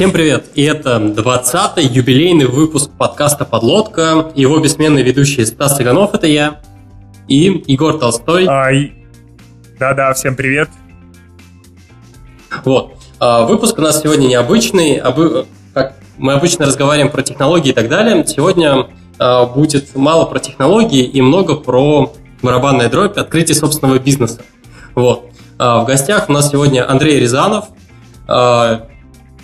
Всем привет! И это 20-й юбилейный выпуск подкаста «Подлодка». Его бессменный ведущий Стас Цыганов, это я, и Егор Толстой. Ай. Да-да, всем привет. Вот. А, выпуск у нас сегодня необычный. Обы... Как мы обычно разговариваем про технологии и так далее. Сегодня а, будет мало про технологии и много про барабанная дробь, открытие собственного бизнеса. Вот. А, в гостях у нас сегодня Андрей Рязанов.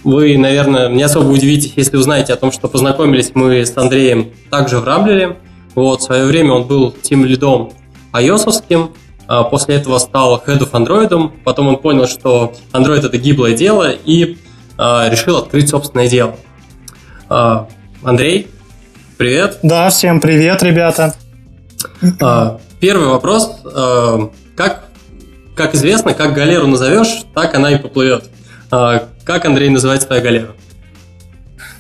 А, вы, наверное, не особо удивитесь, если узнаете о том, что познакомились мы с Андреем также в Рамблере. Вот, в свое время он был тем лидом ios а после этого стал head of Android, потом он понял, что Android это гиблое дело и решил открыть собственное дело. Андрей, привет. Да, всем привет, ребята. Первый вопрос. Как, как известно, как галеру назовешь, так она и поплывет. Как, Андрей, называется твоя галера?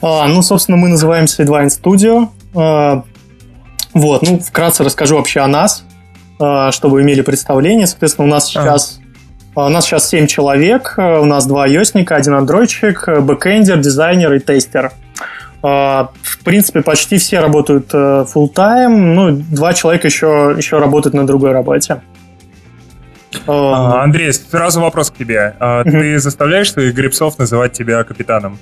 А, ну, собственно, мы называемся Edwine Studio. А, вот, ну, вкратце расскажу вообще о нас, а, чтобы имели представление. Соответственно, у нас сейчас... У нас сейчас 7 человек, у нас два iOS один андроидчик, бэкэндер, дизайнер и тестер. А, в принципе, почти все работают full time, ну, два человека еще, еще работают на другой работе. А, Андрей, сразу вопрос к тебе. А, ты заставляешь своих грибцов называть тебя капитаном?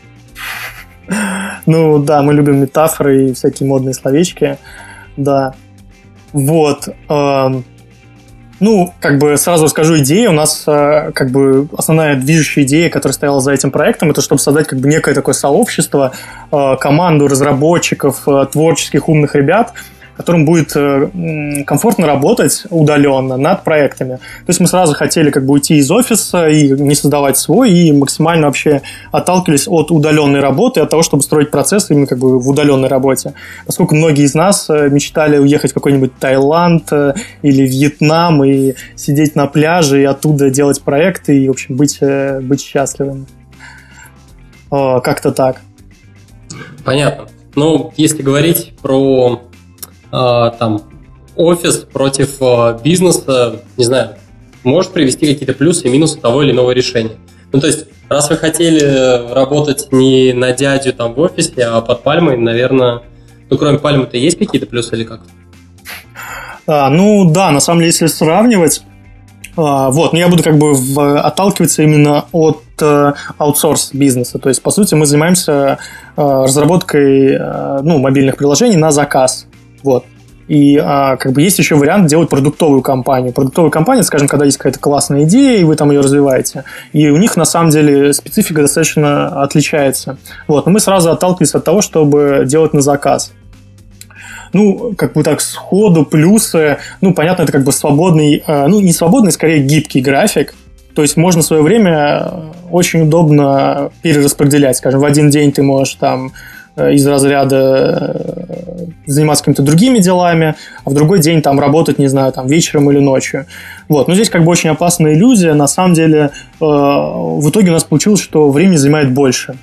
Ну да, мы любим метафоры и всякие модные словечки. Да. Вот. Ну, как бы сразу скажу идею. У нас э, как бы основная движущая идея, которая стояла за этим проектом, это чтобы создать как бы некое такое сообщество, э, команду разработчиков, э, творческих умных ребят, которым будет э, комфортно работать удаленно над проектами. То есть мы сразу хотели как бы уйти из офиса и не создавать свой, и максимально вообще отталкивались от удаленной работы, от того, чтобы строить процесс именно как бы в удаленной работе. Поскольку многие из нас э, мечтали уехать в какой-нибудь Таиланд э, или Вьетнам и сидеть на пляже и оттуда делать проекты и, в общем, быть, быть счастливым. Как-то так. Понятно. Ну, если говорить про там офис против а, бизнеса, не знаю, может привести какие-то плюсы и минусы того или иного решения. Ну, то есть, раз вы хотели работать не на дядю там в офисе, а под пальмой, наверное, ну, кроме пальмы-то есть какие-то плюсы или как? А, ну, да, на самом деле, если сравнивать, а, вот, но я буду как бы в, отталкиваться именно от э, аутсорс бизнеса. То есть, по сути, мы занимаемся э, разработкой э, ну, мобильных приложений на заказ. Вот. И а, как бы есть еще вариант делать продуктовую компанию. Продуктовая компания, скажем, когда есть какая-то классная идея, и вы там ее развиваете. И у них на самом деле специфика достаточно отличается. Вот. Но мы сразу отталкивались от того, чтобы делать на заказ. Ну, как бы так сходу плюсы, ну, понятно, это как бы свободный, а, ну, не свободный, скорее гибкий график, то есть можно свое время очень удобно перераспределять. Скажем, в один день ты можешь там из разряда э, заниматься какими-то другими делами, а в другой день там работать, не знаю, там вечером или ночью. Вот. Но здесь как бы очень опасная иллюзия. На самом деле э, в итоге у нас получилось, что времени занимает больше.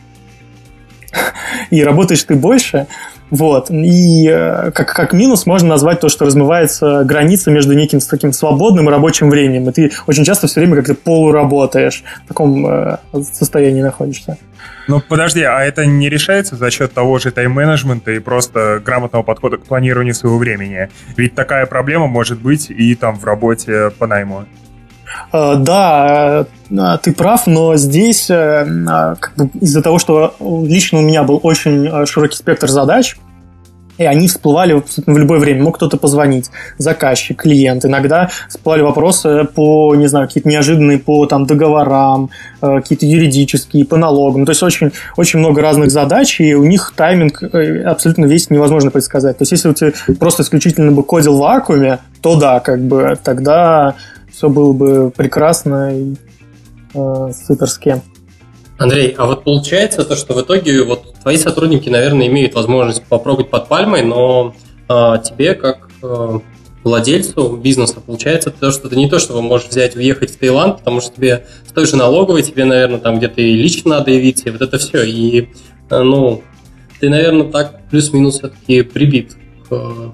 И работаешь ты больше, вот. И э, как, как минус можно назвать то, что размывается граница между неким таким свободным и рабочим временем. И ты очень часто все время как-то полуработаешь, в таком э, состоянии находишься. Ну, подожди, а это не решается за счет того же тайм-менеджмента и просто грамотного подхода к планированию своего времени? Ведь такая проблема может быть и там в работе по найму. Э, да, э, ты прав, но здесь э, как бы, из-за того, что лично у меня был очень широкий спектр задач, и они всплывали в любое время. Мог кто-то позвонить, заказчик, клиент. Иногда всплывали вопросы по, не знаю, какие-то неожиданные по там, договорам, какие-то юридические, по налогам. То есть очень, очень много разных задач, и у них тайминг абсолютно весь невозможно предсказать. То есть если ты просто исключительно бы кодил в вакууме, то да, как бы тогда все было бы прекрасно и э, суперски. Андрей, а вот получается то, что в итоге вот твои сотрудники, наверное, имеют возможность попробовать под пальмой, но э, тебе как э, владельцу бизнеса получается то, что ты не то, что вы можешь взять, уехать в Таиланд, потому что тебе с той же налоговой, тебе, наверное, там где-то и лично надо явиться, и вот это все. И, э, ну, ты, наверное, так плюс-минус все-таки прибит к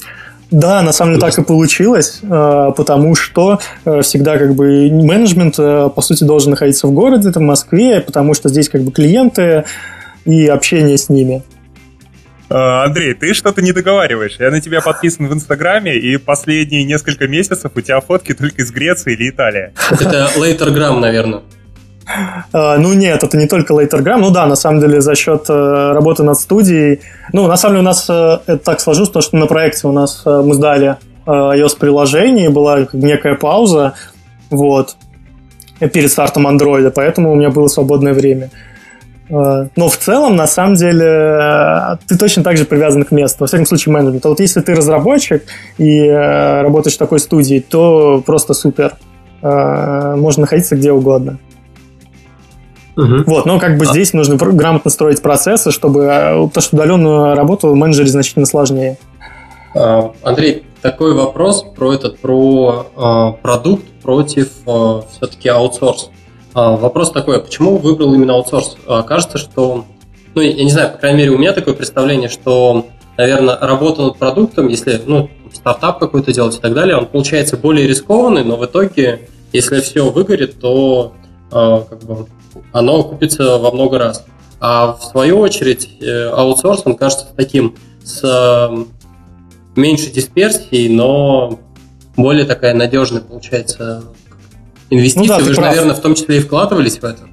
да, на самом деле так и получилось, э, потому что э, всегда как бы менеджмент, э, по сути, должен находиться в городе, это в Москве, потому что здесь как бы клиенты, и общение с ними. Андрей, ты что-то не договариваешь. Я на тебя подписан в Инстаграме, и последние несколько месяцев у тебя фотки только из Греции или Италии. Это Latergram, наверное. Uh, ну нет, это не только Latergram. Ну да, на самом деле за счет uh, работы над студией. Ну, на самом деле у нас uh, это так сложилось, потому что на проекте у нас мы сдали iOS-приложение, была некая пауза, вот, перед стартом андроида, поэтому у меня было свободное время. Э, но в целом, на самом деле, э, ты точно так же привязан к месту. Во всяком случае, менеджмент. А вот если ты разработчик и э, работаешь в такой студии, то просто супер. Можно находиться где угодно. Угу. Вот, но как бы а. здесь нужно грамотно строить процессы, чтобы... Потому что удаленную работу менеджере значительно сложнее. А, Андрей, такой вопрос про этот, про продукт против все-таки аутсорс. А, вопрос такой, а почему выбрал именно аутсорс? А, кажется, что, ну, я не знаю, по крайней мере, у меня такое представление, что, наверное, работа над продуктом, если, ну, стартап какой-то делать и так далее, он получается более рискованный, но в итоге, если все выгорит, то как бы, оно купится во много раз. А в свою очередь э, аутсорс, он кажется таким с меньшей дисперсией, но более такая надежная получается Инвестиции, ну, да, вы же, прав. наверное, в том числе и вкладывались в это.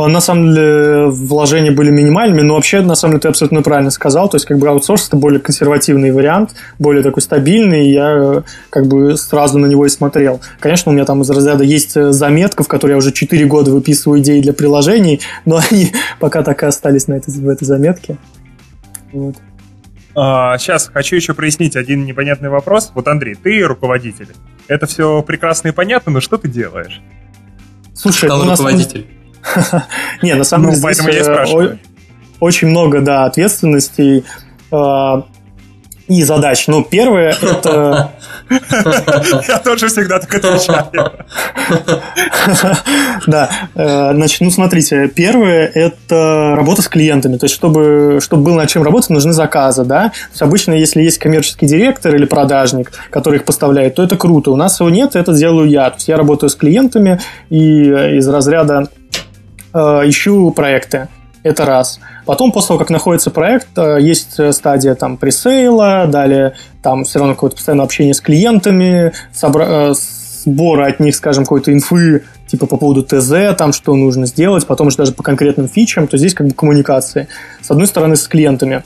А, на самом деле вложения были минимальными, но вообще, на самом деле, ты абсолютно правильно сказал. То есть, как бы аутсорс это более консервативный вариант, более такой стабильный, и я как бы сразу на него и смотрел. Конечно, у меня там из разряда есть заметка, в которой я уже 4 года выписываю идеи для приложений, но они пока так и остались на этой, в этой заметке. Вот. А, сейчас хочу еще прояснить один непонятный вопрос. Вот, Андрей, ты руководитель. Это все прекрасно и понятно, но что ты делаешь? Слушай, Стал руководитель. Не, на самом ну, деле здесь э, очень много, да, ответственностей. А, и задач. Ну, первое — это... Я тоже всегда так отвечаю. Да. Э, значит, ну, смотрите. Первое — это работа с клиентами. То есть, чтобы, чтобы было над чем работать, нужны заказы, да? То есть, обычно, если есть коммерческий директор или продажник, который их поставляет, то это круто. У нас его нет, это делаю я. То есть, я работаю с клиентами и из разряда э, ищу проекты. Это раз. Потом, после того, как находится проект, э, есть стадия там пресейла, далее там все равно какое-то постоянное общение с клиентами, собра- э, сбора от них, скажем, какой-то инфы, типа по поводу ТЗ, там, что нужно сделать, потом уже даже по конкретным фичам, то здесь как бы коммуникации. С одной стороны, с клиентами.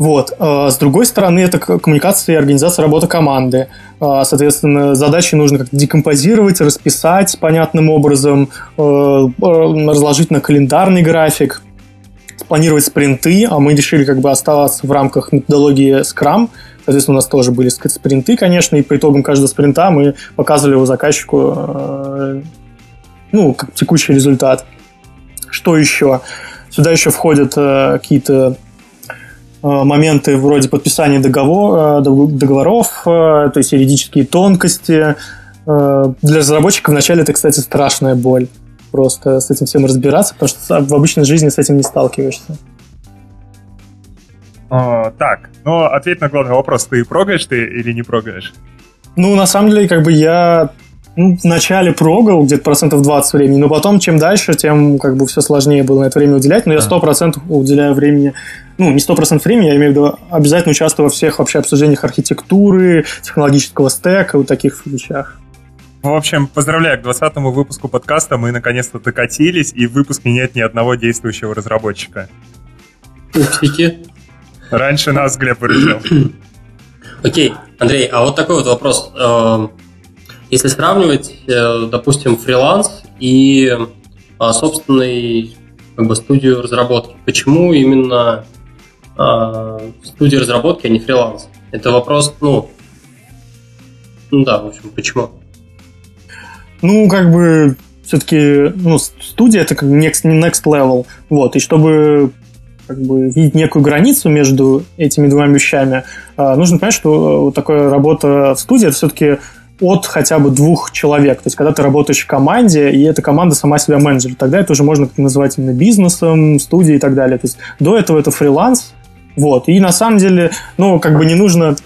Вот. Э, с другой стороны, это коммуникация и организация работы команды. Соответственно, задачи нужно как-то декомпозировать, расписать понятным образом, разложить на календарный график, планировать спринты, а мы решили как бы оставаться в рамках методологии Scrum. Соответственно, у нас тоже были спринты, конечно, и по итогам каждого спринта мы показывали его заказчику э, ну, как текущий результат. Что еще? Сюда еще входят э, какие-то э, моменты вроде подписания договор, договоров, то есть юридические тонкости. Для разработчиков вначале это, кстати, страшная боль просто с этим всем разбираться, потому что в обычной жизни с этим не сталкиваешься. А, так, но ответь на главный вопрос, ты прогаешь ты или не прогаешь? Ну, на самом деле, как бы я ну, в начале прогал где-то процентов 20 времени, но потом, чем дальше, тем как бы все сложнее было на это время уделять, но я сто процентов уделяю времени, ну, не сто процентов времени, я имею в виду обязательно участвую во всех вообще обсуждениях архитектуры, технологического стека, вот таких вещах. В общем, поздравляю к 20-му выпуску подкаста. Мы наконец-то докатились, и в выпуске нет ни одного действующего разработчика. Уфики. Раньше нас Глеб выручил. Окей, Андрей, а вот такой вот вопрос. Если сравнивать, э, допустим, фриланс и а, собственный как бы, студию разработки, почему именно а, студия разработки, а не фриланс? Это вопрос, ну, ну да, в общем, почему? Ну, как бы все-таки ну, студия это как next, next level. Вот, и чтобы как бы видеть некую границу между этими двумя вещами, а, нужно понять, что э, вот такая работа в студии это все-таки от хотя бы двух человек. То есть, когда ты работаешь в команде, и эта команда сама себя менеджер, тогда это уже можно называть именно бизнесом, студией и так далее. То есть, до этого это фриланс. Вот. И на самом деле, ну, как бы не нужно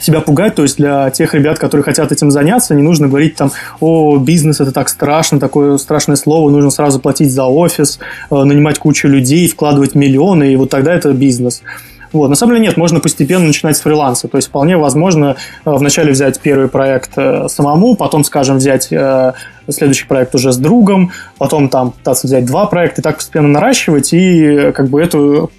себя пугать, то есть для тех ребят, которые хотят этим заняться, не нужно говорить там, о, бизнес это так страшно, такое страшное слово, нужно сразу платить за офис, э, нанимать кучу людей, вкладывать миллионы, и вот тогда это бизнес. Вот. На самом деле нет, можно постепенно начинать с фриланса. То есть вполне возможно э, вначале взять первый проект э, самому, потом, скажем, взять следующий проект уже с другом, потом там пытаться взять два проекта, и так постепенно наращивать, и как бы эту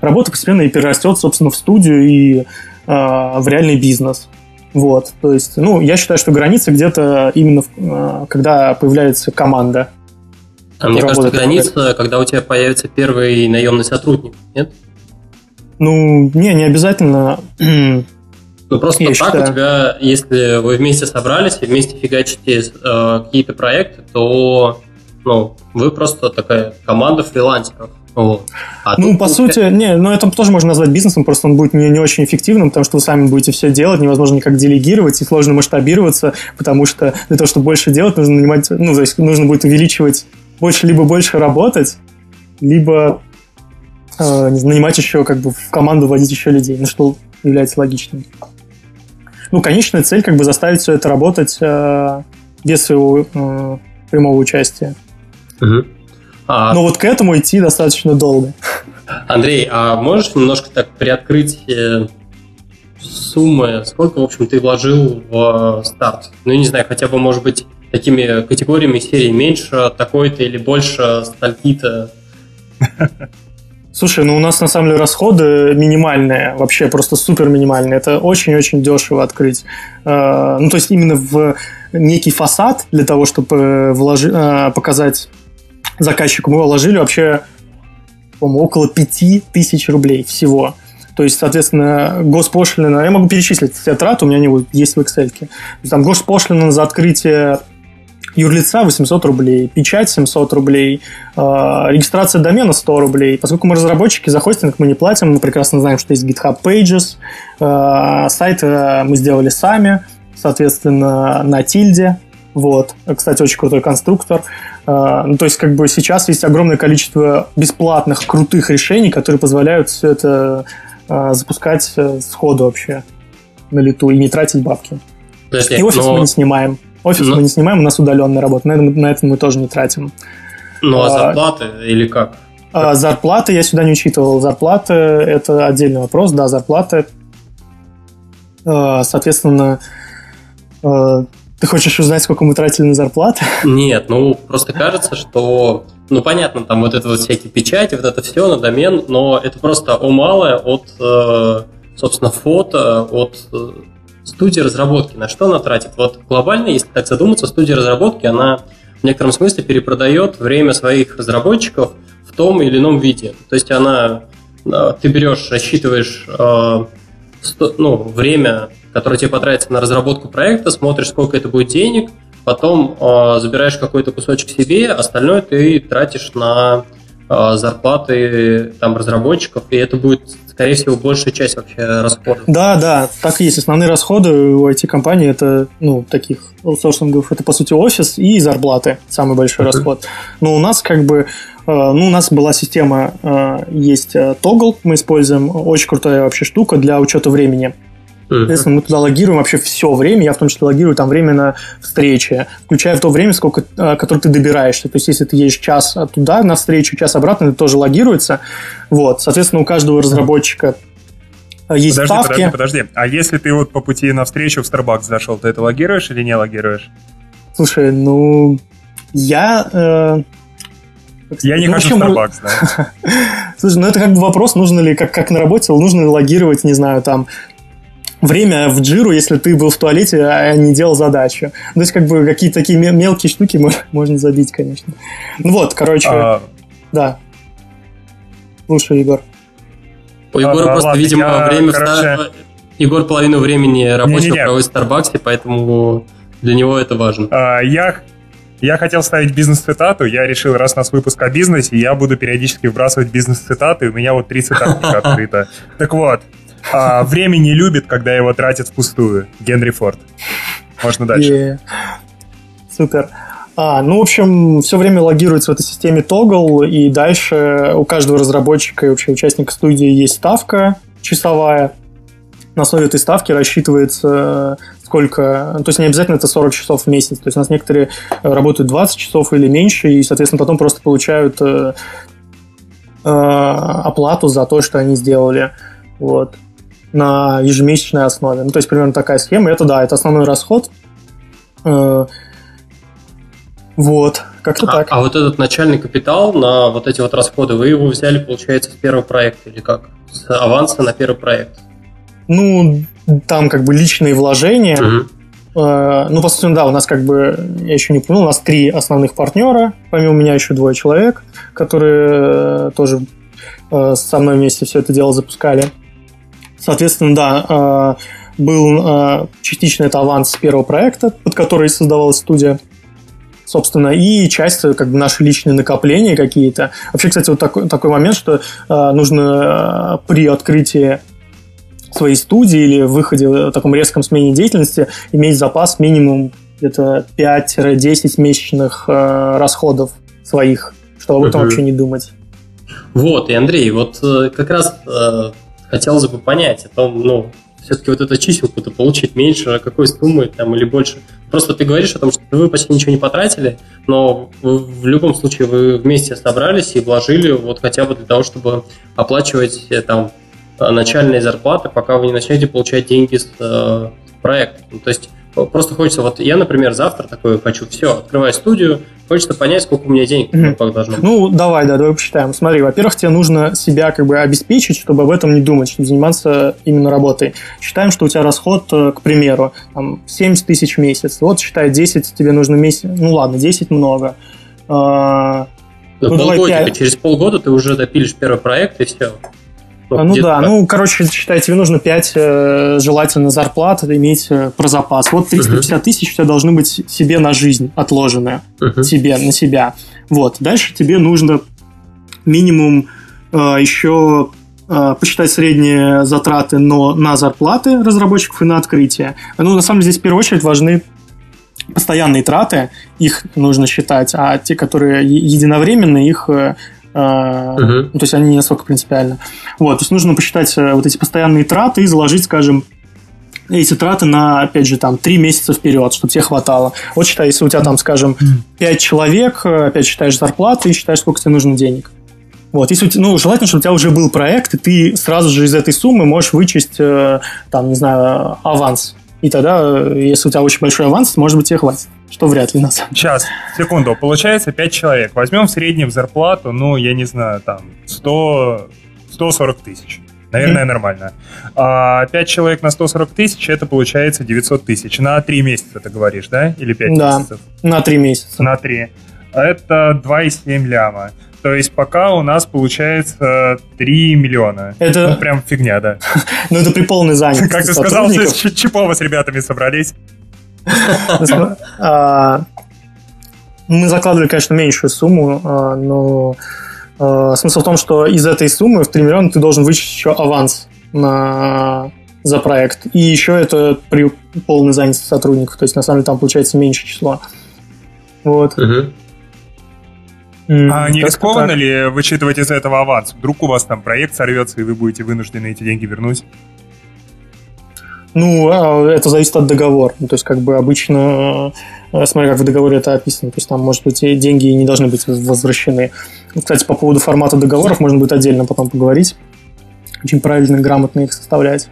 работа постепенно и перерастет, собственно, в студию и Э, в реальный бизнес. Вот, то есть, ну, я считаю, что граница где-то именно, э, когда появляется команда. А мне кажется, граница, когда у тебя появится первый наемный сотрудник, нет? Ну, не, не обязательно. Ну, просто я так считаю. у тебя, если вы вместе собрались и вместе фигачите э, какие-то проекты, то ну, вы просто такая команда фрилансеров. Вот. А ну, по сути, не, ну это тоже можно назвать бизнесом, просто он будет не, не очень эффективным, потому что вы сами будете все делать, невозможно никак делегировать, и сложно масштабироваться, потому что для того, чтобы больше делать, нужно нанимать, ну, то есть нужно будет увеличивать больше, либо больше работать, либо э, нанимать еще, как бы, в команду вводить еще людей, ну, что является логичным. Ну, конечная цель, как бы, заставить все это работать э, без своего э, прямого участия. Угу. А... Но вот к этому идти достаточно долго. Андрей, а можешь немножко так приоткрыть э, суммы, сколько, в общем, ты вложил в э, старт? Ну, не знаю, хотя бы, может быть, такими категориями серии меньше такой-то или больше стальки-то? Слушай, ну у нас на самом деле расходы минимальные, вообще просто супер минимальные. Это очень-очень дешево открыть. Э, ну, то есть именно в некий фасад для того, чтобы вложи, показать заказчику мы вложили вообще, около 5000 рублей всего. То есть, соответственно, госпошлина, я могу перечислить все траты, у меня они есть в Excel. Там госпошлина за открытие юрлица 800 рублей, печать 700 рублей, э, регистрация домена 100 рублей. Поскольку мы разработчики, за хостинг мы не платим, мы прекрасно знаем, что есть GitHub Pages, э, сайт э, мы сделали сами, соответственно, на тильде, вот. Кстати, очень крутой конструктор. Ну, то есть, как бы сейчас есть огромное количество бесплатных, крутых решений, которые позволяют все это запускать сходу вообще на лету и не тратить бабки. Подожди, и офис но... мы не снимаем. Офис но... мы не снимаем, у нас удаленная работа. На этом, на этом мы тоже не тратим. Ну, а, а зарплаты или как? А, зарплаты я сюда не учитывал. Зарплаты – это отдельный вопрос. Да, зарплаты. Соответственно, ты хочешь узнать, сколько мы тратили на зарплаты? Нет, ну просто кажется, что ну понятно, там вот это вот всякие печати, вот это все на домен, но это просто о малое от, э, собственно, фото, от э, студии разработки. На что она тратит? Вот глобально, если так задуматься, студия разработки, она в некотором смысле перепродает время своих разработчиков в том или ином виде. То есть она, э, ты берешь, рассчитываешь ну, время который тебе потратится на разработку проекта, смотришь, сколько это будет денег, потом э, забираешь какой-то кусочек себе, остальное ты тратишь на э, зарплаты там разработчиков, и это будет, скорее всего, большая часть вообще расходов. Да, да, так и есть. Основные расходы у IT-компаний это, ну, таких аутсорсингов, это, по сути, офис и зарплаты, самый большой uh-huh. расход. Но у нас как бы ну, у нас была система, есть Toggle, мы используем, очень крутая вообще штука для учета времени. Соответственно, мы туда логируем вообще все время, я в том числе логирую там время на встречи, включая в то время, сколько, а, которое ты добираешься. То есть, если ты едешь час туда на встречу, час обратно, это тоже логируется. Вот, соответственно, у каждого разработчика а, есть подожди, ставки. Подожди, подожди. А если ты вот по пути на встречу в Starbucks зашел, ты это логируешь или не логируешь? Слушай, ну, я... Э, я не ну, хожу в Starbucks, да. Слушай, ну это как бы вопрос, нужно ли, как, как на работе, нужно ли логировать, не знаю, там, время в джиру, если ты был в туалете, а не делал задачу. То есть, как бы, какие-то такие мелкие штуки можно забить, конечно. Ну вот, короче, а... да. Слушай, Егор. У Егора а, просто, ладно, видимо, я, время короче... в... Егор половину времени рабочего проводит в Старбаксе, поэтому для него это важно. А, я я хотел ставить бизнес-цитату, я решил, раз у нас выпуск о бизнесе, я буду периодически вбрасывать бизнес-цитаты, у меня вот три цитаты открыто. Так вот, а, время не любит, когда его тратят впустую. Генри Форд. Можно дальше. Yeah. Супер. А, ну, в общем, все время логируется в этой системе Toggle, и дальше у каждого разработчика и вообще участника студии есть ставка часовая. на основе этой ставки рассчитывается сколько... То есть не обязательно это 40 часов в месяц. То есть у нас некоторые работают 20 часов или меньше, и, соответственно, потом просто получают оплату за то, что они сделали. Вот на ежемесячной основе. Ну, то есть примерно такая схема. Это да, это основной расход. Вот, как-то а, так. А вот этот начальный капитал на вот эти вот расходы, вы его взяли, получается, с первого проекта или как? С аванса на первый проект? Ну, там как бы личные вложения. Угу. Ну, по сути, да, у нас как бы, я еще не понял, у нас три основных партнера, помимо меня еще двое человек, которые э, тоже э, со мной вместе все это дело запускали. Соответственно, да, был частично это аванс с первого проекта, под который создавалась студия собственно, и часть как бы наши личные накопления какие-то. Вообще, кстати, вот такой, такой момент, что э, нужно э, при открытии своей студии или выходе в таком резком смене деятельности иметь запас минимум где-то 5-10 месячных э, расходов своих, чтобы об этом uh-huh. вообще не думать. Вот, и Андрей, вот э, как раз э, хотелось бы понять о том, ну, все-таки вот эту чиселку-то получить меньше, какой суммы там или больше. Просто ты говоришь о том, что вы почти ничего не потратили, но в любом случае вы вместе собрались и вложили вот хотя бы для того, чтобы оплачивать э, там начальные зарплаты, пока вы не начнете получать деньги с э, проекта. Ну, то есть просто хочется, вот я, например, завтра такой хочу, все, открываю студию, Хочется понять, сколько у меня денег mm-hmm. должно быть. Ну, давай, да, давай посчитаем. Смотри, во-первых, тебе нужно себя как бы обеспечить, чтобы об этом не думать, чтобы заниматься именно работой. Считаем, что у тебя расход, э, к примеру, там, 70 тысяч в месяц. Вот считай, 10 тебе нужно месяц. Ну ладно, 10 много. А, ну, полгода, через полгода ты уже допилишь первый проект и все. Ну, да, ну, короче, считай, тебе нужно 5 э, желательно зарплат иметь э, про запас. Вот 350 uh-huh. тысяч у тебя должны быть себе на жизнь отложенные. Uh-huh. Тебе, на себя. Вот. Дальше тебе нужно минимум э, еще э, посчитать средние затраты но на зарплаты разработчиков и на открытие. Ну, на самом деле, здесь в первую очередь важны постоянные траты, их нужно считать, а те, которые единовременные, их э, Uh-huh. Ну, то есть они не настолько принципиально. Вот, то есть нужно посчитать э, вот эти постоянные траты и заложить, скажем, эти траты на, опять же, там, три месяца вперед, чтобы тебе хватало. Вот считай, если у тебя там, скажем, 5 человек, э, опять считаешь зарплаты и считаешь, сколько тебе нужно денег. Вот, если, ну, желательно, чтобы у тебя уже был проект, и ты сразу же из этой суммы можешь вычесть, там, не знаю, аванс. И тогда, если у тебя очень большой аванс, может быть, тебе хватит. Что вряд ли, на самом деле. Сейчас, секунду. Получается 5 человек. Возьмем в среднем зарплату, ну, я не знаю, там, 100, 140 тысяч. Наверное, mm-hmm. нормально. А 5 человек на 140 тысяч, это получается 900 тысяч. На 3 месяца, ты говоришь, да? Или 5 да, месяцев? на 3 месяца. На 3. Это 2,7 ляма. То есть пока у нас получается 3 миллиона. Это... Ну, прям фигня, да. Ну, это при полной занятости Как ты сказал, Чипова с ребятами собрались. А, мы закладывали, конечно, меньшую сумму, а, но а, смысл в том, что из этой суммы в 3 миллиона ты должен вычесть еще аванс на за проект. И еще это при полной занятости сотрудников. То есть, на самом деле, там получается меньше число. Вот. Угу. А не рискованно ли вычитывать из этого аванс? Вдруг у вас там проект сорвется, и вы будете вынуждены эти деньги вернуть? Ну, а, это зависит от договора. Ну, то есть, как бы обычно, э, смотря как в договоре это описано, то есть там, может быть, и деньги не должны быть возвращены. Кстати, по поводу формата договоров можно будет отдельно потом поговорить. Очень правильно и грамотно их составлять.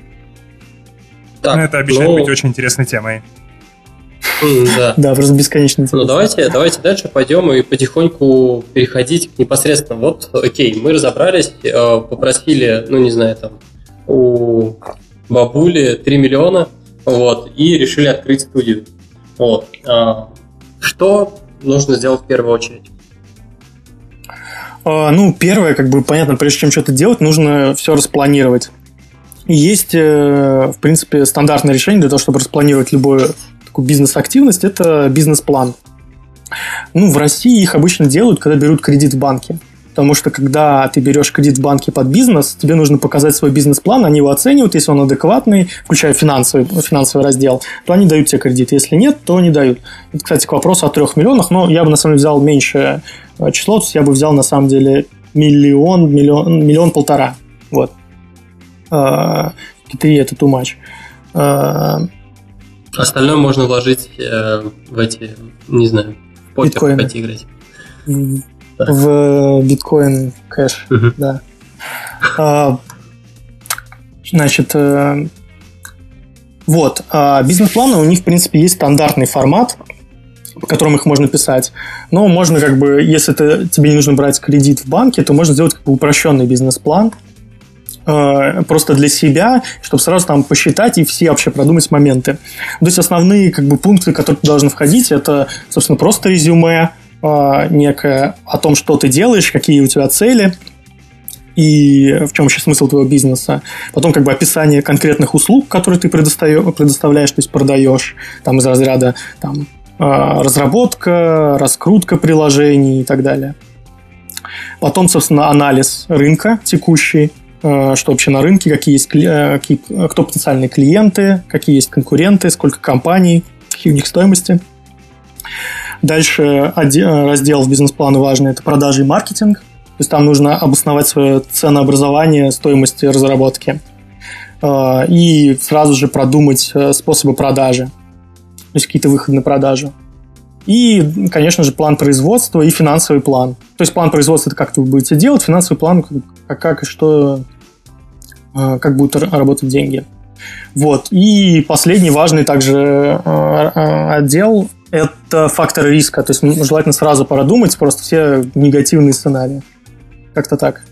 Так, ну, это обещает ну... быть очень интересной темой. Да. да, просто бесконечно. Ну, давайте, давайте дальше пойдем и потихоньку переходить к непосредственно. Вот, окей, мы разобрались, э, попросили, ну, не знаю, там, у бабули 3 миллиона, вот, и решили открыть студию. Вот. А, что нужно сделать в первую очередь? А, ну, первое, как бы понятно, прежде чем что-то делать, нужно все распланировать. есть, э, в принципе, стандартное решение для того, чтобы распланировать любую такую бизнес-активность, это бизнес-план. Ну, в России их обычно делают, когда берут кредит в банке. Потому что когда ты берешь кредит в банке под бизнес, тебе нужно показать свой бизнес-план, они его оценивают, если он адекватный, включая финансовый, финансовый раздел, то они дают тебе кредит. Если нет, то не дают. Это, кстати, к вопросу о трех миллионах, но я бы на самом деле взял меньшее э, число, то есть я бы взял на самом деле миллион, миллион, миллион полтора. Вот. Э, 3 это too much. А, Остальное можно вложить э, в эти, не знаю, в покер играть. В, Так. в биткоин кэш, да. А, значит, э, вот, а бизнес-планы у них, в принципе, есть стандартный формат, по которому их можно писать. Но можно как бы, если ты, тебе не нужно брать кредит в банке, то можно сделать как бы упрощенный бизнес-план, э, просто для себя, чтобы сразу там посчитать и все вообще продумать моменты. То есть основные как бы пункты, которые ты должен входить, это, собственно, просто резюме э, некое о том, что ты делаешь, какие у тебя цели и в чем вообще смысл твоего бизнеса. Потом как бы описание конкретных услуг, которые ты предоставляешь, то есть продаешь, там из разряда там, э, разработка, раскрутка приложений и так далее. Потом, собственно, анализ рынка текущий, э, что вообще на рынке, какие есть, какие- кто потенциальные клиенты, какие есть конкуренты, сколько компаний, какие у них стоимости. Дальше раздел в бизнес-плане важный – это продажи и маркетинг. То есть там нужно обосновать свое ценообразование стоимости разработки. Э, И сразу же продумать э, способы продажи. То есть какие-то выходы на продажу. И, конечно же, план производства и финансовый план. То есть план производства – это как вы будете делать, финансовый план – как, как и что, э, как будут работать деньги. Вот. И последний важный также отдел – это факторы риска. То есть м, желательно сразу продумать просто все негативные сценарии. Как-то так.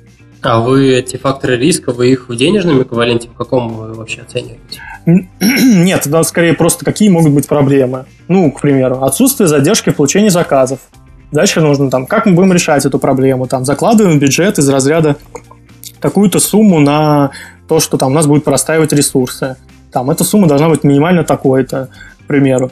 А вы эти факторы риска, вы их в денежном эквиваленте, в каком вы вообще оцениваете? Нет, это скорее просто какие могут быть проблемы. Ну, к примеру, отсутствие задержки в получении заказов. Дальше нужно там, как мы будем решать эту проблему? Там закладываем бюджет из разряда какую-то сумму на то, что там у нас будет простаивать ресурсы. Там эта сумма должна быть минимально такой-то, к примеру.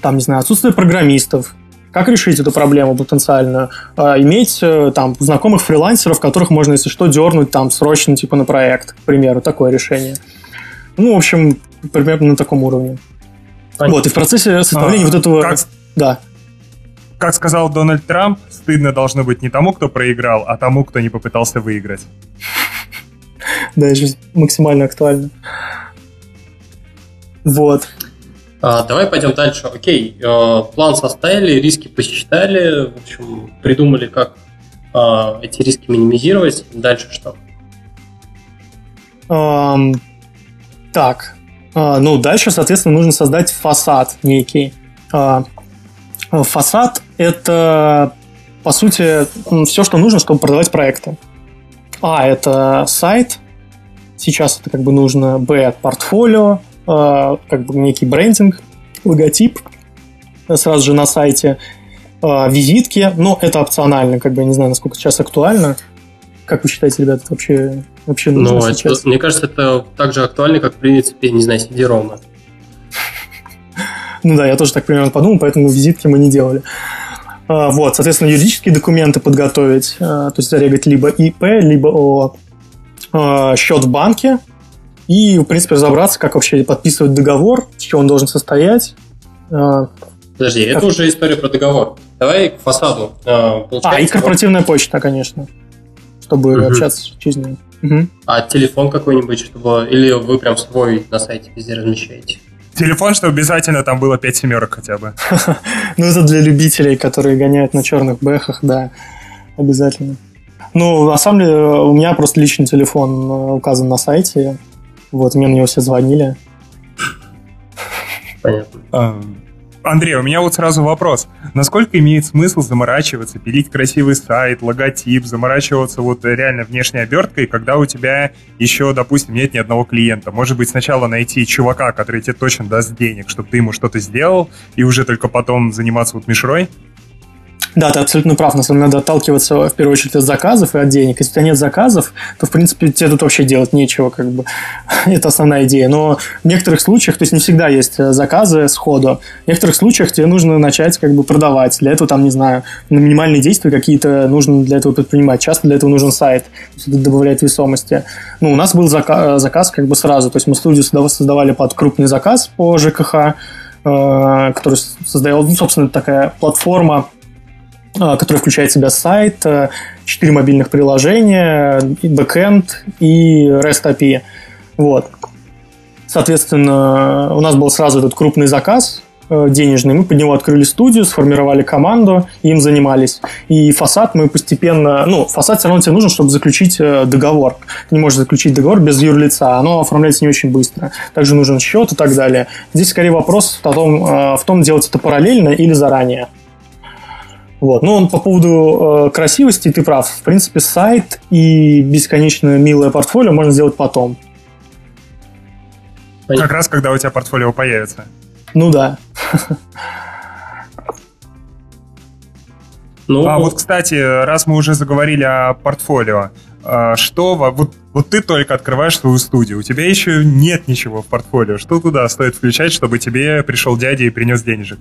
Там, не знаю, отсутствие программистов. Как решить эту проблему потенциально? А, иметь э, там знакомых фрилансеров, которых можно, если что, дернуть там срочно типа на проект, к примеру, такое решение. Ну, в общем, примерно на таком уровне. Понятно. Вот, и в процессе составления А, вот этого... как- Да. Как сказал Дональд Трамп, стыдно должно быть не тому, кто проиграл, а тому, кто не попытался выиграть. Да, это же максимально актуально. Вот. А, давай пойдем дальше. Окей, э, план составили, риски посчитали, в общем, придумали, как э, эти риски минимизировать. Дальше что? Ам, так. А, ну, дальше, соответственно, нужно создать фасад некий. А, а, фасад – это, по сути, все, что нужно, чтобы продавать проекты. А, это сайт. Сейчас это как бы нужно. Б, портфолио, а, как бы некий брендинг, логотип э, сразу же на сайте. А, визитки, но это опционально, как бы я не знаю, насколько сейчас актуально. Как вы считаете, ребята, это вообще, вообще нужно Ну, это- сейчас? мне кажется, это так же актуально, как, в принципе, не знаю, CD-ROM. Ну да, я тоже так примерно подумал, поэтому визитки мы не делали. А, Вот, соответственно, юридические документы подготовить, а, то есть зарегать либо ИП, либо А, счет в банке и, в принципе, разобраться, как вообще подписывать договор, с чего он должен состоять. А, Подожди, это уже история про договор. Давай к фасаду. Э, А, и Получается, корпоративная почта, конечно, чтобы Мгм. общаться через нее. Мгм. а телефон какой-нибудь, чтобы... Или вы прям свой на сайте везде размещаете? Телефон, чтобы обязательно там было 5 семерок хотя бы. Ну, это для любителей, которые гоняют на черных бэхах, да, обязательно. Ну, на самом деле, у меня просто личный телефон э, указан на сайте. Вот, мне на него все звонили. Понятно. А, Андрей, у меня вот сразу вопрос. Насколько имеет смысл заморачиваться, пилить красивый сайт, логотип, заморачиваться вот реально внешней оберткой, когда у тебя еще, допустим, нет ни одного клиента? Может быть, сначала найти чувака, который тебе точно даст денег, чтобы ты ему что-то сделал, и уже только потом заниматься вот мишрой? Да, ты абсолютно прав. На самом деле, надо отталкиваться в первую очередь от заказов и от денег. Если у тебя нет заказов, то, в принципе, тебе тут вообще делать нечего, как бы. Это основная идея. Но в некоторых случаях, то есть не всегда есть э, заказы сходу. В некоторых случаях тебе нужно начать как бы продавать. Для этого, там, не знаю, на минимальные действия какие-то нужно для этого предпринимать. Часто для этого нужен сайт. Это добавляет весомости. Ну, у нас был зака- заказ как бы сразу. То есть мы студию создав- создавали под крупный заказ по ЖКХ, э, который создавал, ну, собственно, такая платформа, который включает в себя сайт, э, четыре мобильных приложения, бэкэнд и REST API. Вот. Соответственно, у нас был сразу этот крупный заказ, Э, денежный. Мы под него открыли студию, сформировали команду, им занимались. И фасад мы постепенно... Ну, фасад все равно тебе нужен, чтобы заключить э, договор. Ты не можешь заключить договор без юрлица. Оно оформляется не очень быстро. Также нужен счет и так далее. Здесь скорее вопрос в том, в том делать это параллельно или заранее. Вот. Ну, по поводу э, красивости ты прав. В принципе, сайт и бесконечно милое портфолио можно сделать потом. Как раз, когда у тебя портфолио появится. Ну да. Ну, а вот, кстати, раз мы уже заговорили о портфолио, а, что вот, вот ты только открываешь свою студию, у тебя еще нет ничего в портфолио. Что туда стоит включать, чтобы тебе пришел дядя и принес денежек?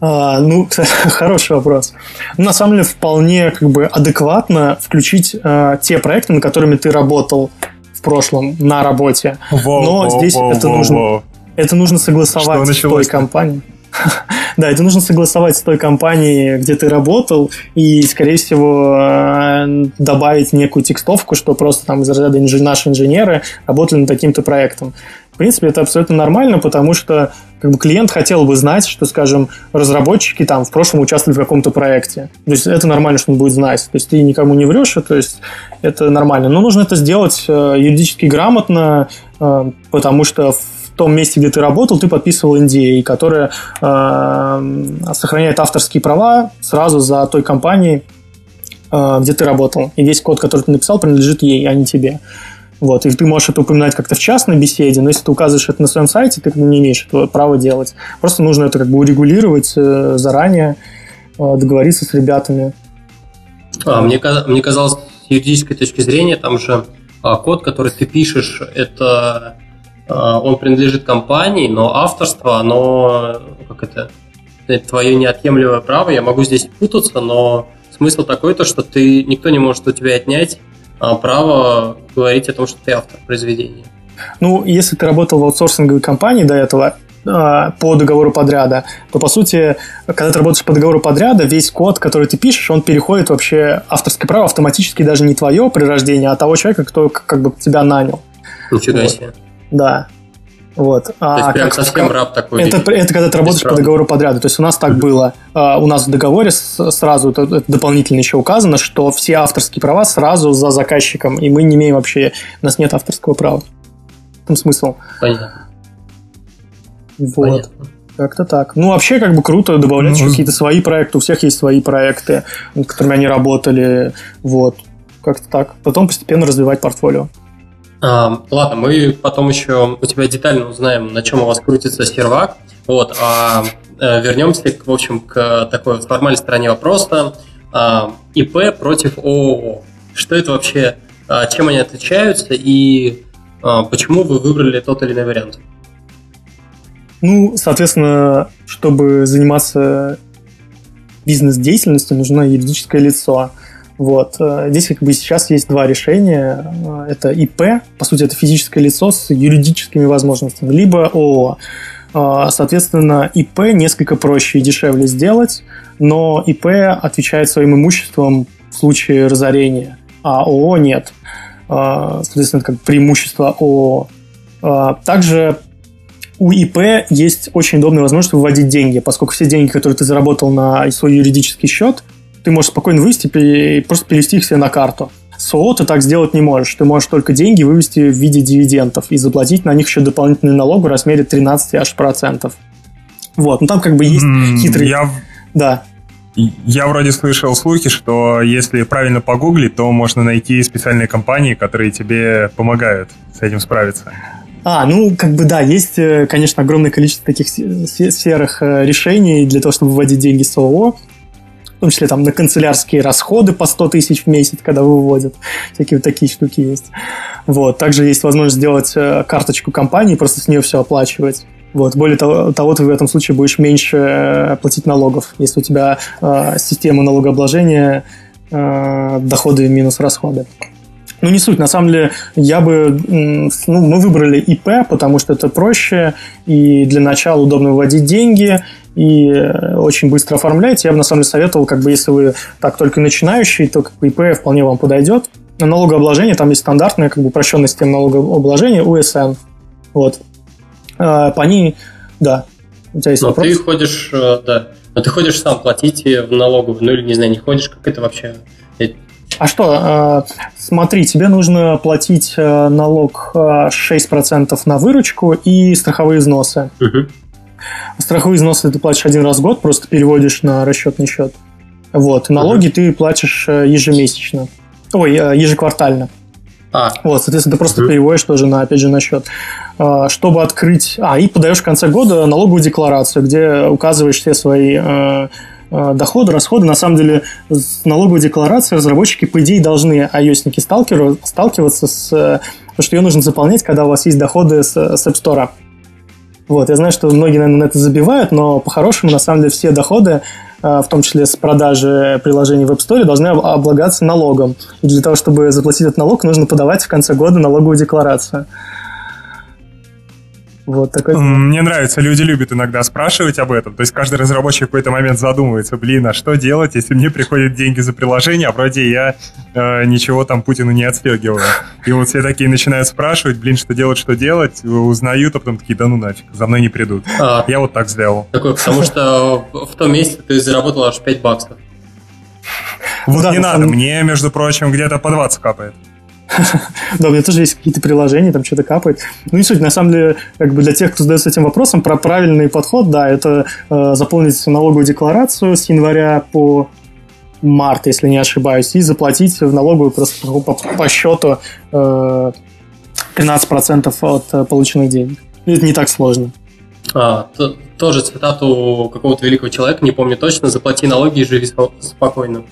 А, ну, хороший вопрос. Ну, на самом деле, вполне как бы адекватно включить а, те проекты, над которыми ты работал в прошлом на работе. Во, Но во, здесь во, это во, нужно. Во. Это нужно согласовать с той компанией. Да, это нужно согласовать с той компанией, где ты работал, и, скорее всего, э, добавить некую текстовку, что просто там из разряда наши инженеры работали над таким-то проектом. В принципе, это абсолютно нормально, потому что как бы клиент хотел бы знать, что, скажем, разработчики там в прошлом участвовали в каком-то проекте. То есть это нормально, что он будет знать. То есть ты никому не врешь, то есть это нормально. Но нужно это сделать э, юридически грамотно, э, потому что том месте, где ты работал, ты подписывал NDA, которая э, сохраняет авторские права сразу за той компанией, э, где ты работал. И весь код, который ты написал, принадлежит ей, а не тебе. Вот, и ты можешь это упоминать как-то в частной беседе, но если ты указываешь это на своем сайте, ты не имеешь этого права делать. Просто нужно это как бы урегулировать э, заранее, э, договориться с ребятами. А, мне, мне казалось, с юридической точки зрения, там же а, код, который ты пишешь, это а, он принадлежит компании, но авторство, оно, как это, твое неотъемлемое право, я могу здесь путаться, но смысл такой, то, что ты, никто не может у тебя отнять а, право говорить о том, что ты автор произведения. Ну, если ты работал в аутсорсинговой компании до этого, а, по договору подряда, то, по сути, когда ты работаешь по договору подряда, весь код, который ты пишешь, он переходит вообще, авторское право автоматически даже не твое при рождении, а того человека, кто как бы тебя нанял. Нифига вот. себе. Да. Вот. То а, есть прям совсем как, раб такой. Это, это когда ты работаешь по договору подряда. То есть у нас так было. А, у нас в договоре сразу это, это дополнительно еще указано, что все авторские права сразу за заказчиком, и мы не имеем вообще, у нас нет авторского права. В этом смысл. Понятно. Вот. Понятно. Как-то так. Ну, вообще, как бы круто добавлять ну, какие-то свои проекты. У всех есть свои проекты, над которыми они работали. Вот. Как-то так. Потом постепенно развивать портфолио. А, ладно, мы потом еще у тебя детально узнаем, на чем у вас крутится сервак. Вот, а э, вернемся, в общем, к такой формальной стороне вопроса. А, ИП против ООО. Что это вообще, а, чем они отличаются и а, почему вы выбрали тот или иной вариант? Ну, соответственно, чтобы заниматься бизнес-деятельностью, нужно юридическое лицо. Вот. Э, здесь как бы сейчас есть два решения. Э, это ИП, по сути, это физическое лицо с юридическими возможностями, либо ООО. Э, соответственно, ИП несколько проще и дешевле сделать, но ИП отвечает своим имуществом в случае разорения, а ООО нет. Соответственно, это как преимущество ООО. Также у ИП есть очень удобная возможность выводить деньги, поскольку все деньги, которые ты заработал на свой юридический счет, ты можешь спокойно вывести и просто перевести их себе на карту. С ООО ты так сделать не можешь. Ты можешь только деньги вывести в виде дивидендов и заплатить на них еще дополнительный налог в размере 13 аж процентов. Вот, ну там как бы есть mm, хитрый... Я... Да. Я вроде слышал слухи, что если правильно погуглить, то можно найти специальные компании, которые тебе помогают с этим справиться. А, ну, как бы да, есть, э, конечно, огромное количество таких серых э, решений для того, чтобы выводить деньги с ООО в том числе там на канцелярские расходы по 100 тысяч в месяц, когда выводят. Всякие вот такие штуки есть. Вот. Также есть возможность сделать э, карточку компании, просто с нее все оплачивать. Вот. Более того, того, ты в этом случае будешь меньше э, платить налогов, если у тебя э, система налогообложения э, доходы минус расходы. Ну, не суть. На самом деле, я бы... Ну, мы выбрали ИП, потому что это проще, и для начала удобно выводить деньги, и э, очень быстро оформлять. Я бы на самом деле советовал, как бы если вы так только начинающий, то как бы ИП вполне вам подойдет. На налогообложение там есть стандартная, как бы упрощенная система налогообложения УСН. Вот. А, по ней, да. У тебя есть Но вопрос? ты ходишь, э, да. Но ты ходишь сам платить в налоговую, ну или не знаю, не ходишь, как это вообще? А что, а, смотри, тебе нужно платить э, налог 6% на выручку и страховые взносы. Угу. Страховые взносы ты платишь один раз в год, просто переводишь на расчетный счет. Вот. Налоги угу. ты платишь ежемесячно. Ой, ежеквартально. А. Вот, соответственно, ты просто угу. переводишь тоже на, опять же, на счет. А, чтобы открыть... А, и подаешь в конце года налоговую декларацию, где указываешь все свои э, э, доходы, расходы. На самом деле, с налоговой декларацией разработчики, по идее, должны iOS-ники сталкиваться с... Потому что ее нужно заполнять, когда у вас есть доходы с, с App Store. Вот, я знаю, что многие, наверное, на это забивают, но по-хорошему, на самом деле, все доходы, э, в том числе с продажи приложений в App Store, должны облагаться налогом. И для того, чтобы заплатить этот налог, нужно подавать в конце года налоговую декларацию. Вот такой... Мне нравится, люди любят иногда спрашивать об этом. То есть каждый разработчик в какой-то момент задумывается, блин, а что делать, если мне приходят деньги за приложение, а вроде я э, ничего там Путину не отстегиваю. И вот все такие начинают спрашивать, блин, что делать, что делать, узнают, а потом такие, да ну нафиг, за мной не придут. А, я вот так сделал. Такой, потому что в том месяце ты заработал аж 5 баксов. Вот да, не надо, мне, между прочим, где-то по 20 капает. Да, у меня тоже есть какие-то приложения, там что-то капает. Ну, не суть, на самом деле, как бы для тех, кто задается этим вопросом, про правильный подход, да, это э, заполнить налоговую декларацию с января по март, если не ошибаюсь, и заплатить в налоговую просто по, по счету э, 15% от э, полученных денег. Это не так сложно. А, то, тоже цитату какого-то великого человека, не помню точно, заплати налоги и живи спокойно.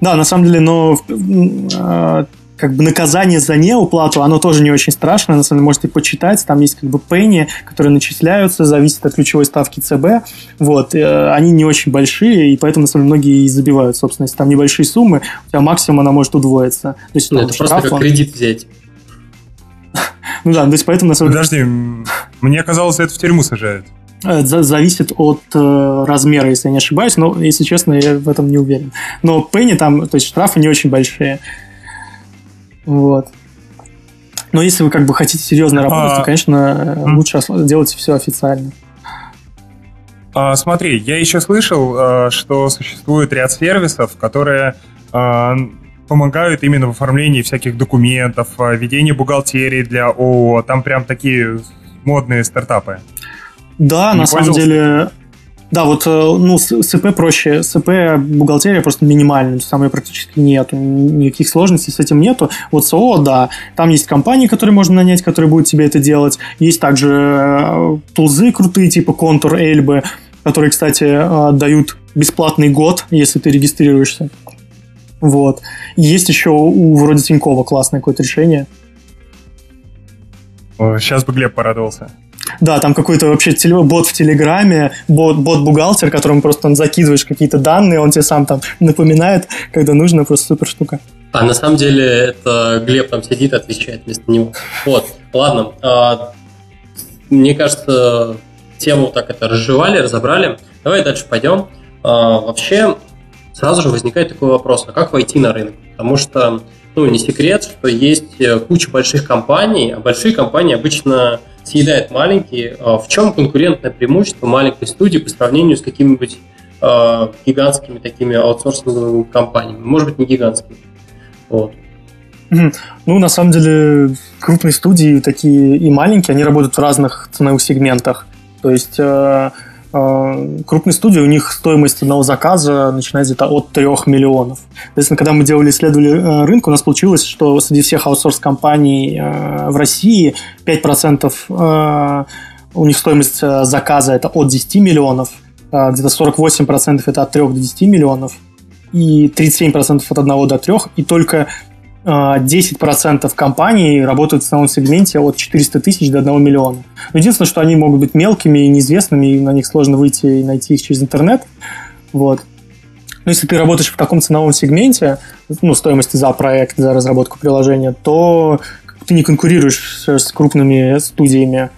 Да, на самом деле, но э, как бы наказание за неуплату, оно тоже не очень страшное, на самом деле можете почитать, там есть как бы пенни, которые начисляются, зависит от ключевой ставки ЦБ, вот, э, они не очень большие, и поэтому, на самом деле, многие и забивают, собственно, если там небольшие суммы, у тебя максимум она может удвоиться. То есть, ну, это просто как кредит взять. Ну да, то есть поэтому на самом деле... Подожди, мне казалось, это в тюрьму сажают. Э, зависит от э, размера, если я не ошибаюсь, но, если честно, я в этом не уверен. Но пенни там, то есть штрафы не очень большие. Вот. Но если вы как бы хотите серьезно работать, а... то, конечно, лучше делать все официально. А, смотри, я еще слышал, э, что существует ряд сервисов, которые помогают именно в оформлении всяких документов, ведении бухгалтерии для ООО. Там прям такие модные стартапы. Да, не на самом деле... Да, вот, э, ну, с, с ИП проще. С ИП бухгалтерия просто минимальная, там ее практически нету, никаких сложностей с этим нету. Вот СО, да, там есть компании, которые можно нанять, которые будут тебе это делать. Есть также э, тулзы крутые, типа Contour, Эльбы, которые, кстати, э, дают бесплатный год, если ты регистрируешься. Вот. есть еще у вроде Тинькова классное какое-то решение. Сейчас бы Глеб порадовался. Да, там какой-то вообще бот в Телеграме, бот, бот-бухгалтер, которому просто там закидываешь какие-то данные, он тебе сам там напоминает, когда нужно, просто супер штука. А на самом деле это Глеб там сидит, отвечает вместо него. Вот, ладно. А, мне кажется, тему так это разжевали, разобрали. Давай дальше пойдем. А, вообще, сразу же возникает такой вопрос, а как войти на рынок? Потому что, ну, не секрет, что есть э, куча больших компаний, а большие компании обычно съедает маленькие. А в чем конкурентное преимущество маленькой студии по сравнению с какими-нибудь э, гигантскими такими аутсорсинговыми компаниями? Может быть, не гигантскими. Вот. Ну, на самом деле, крупные студии такие и маленькие, они работают в разных ценовых сегментах. То есть э, крупные студии, у них стоимость одного заказа начинается где-то от 3 миллионов. Соответственно, когда мы делали исследование э, рынка, у нас получилось, что среди всех аутсорс-компаний э, в России 5% э, у них стоимость заказа это от 10 миллионов, где-то 48% это от 3 до 10 миллионов, и 37% от 1 до 3, и только 10% компаний работают в основном сегменте от 400 тысяч до 1 миллиона. Но единственное, что они могут быть мелкими и неизвестными, и на них сложно выйти и найти их через интернет. Вот. Но если ты работаешь в таком ценовом сегменте, ну, стоимости за проект, за разработку приложения, то ты не конкурируешь с крупными студиями.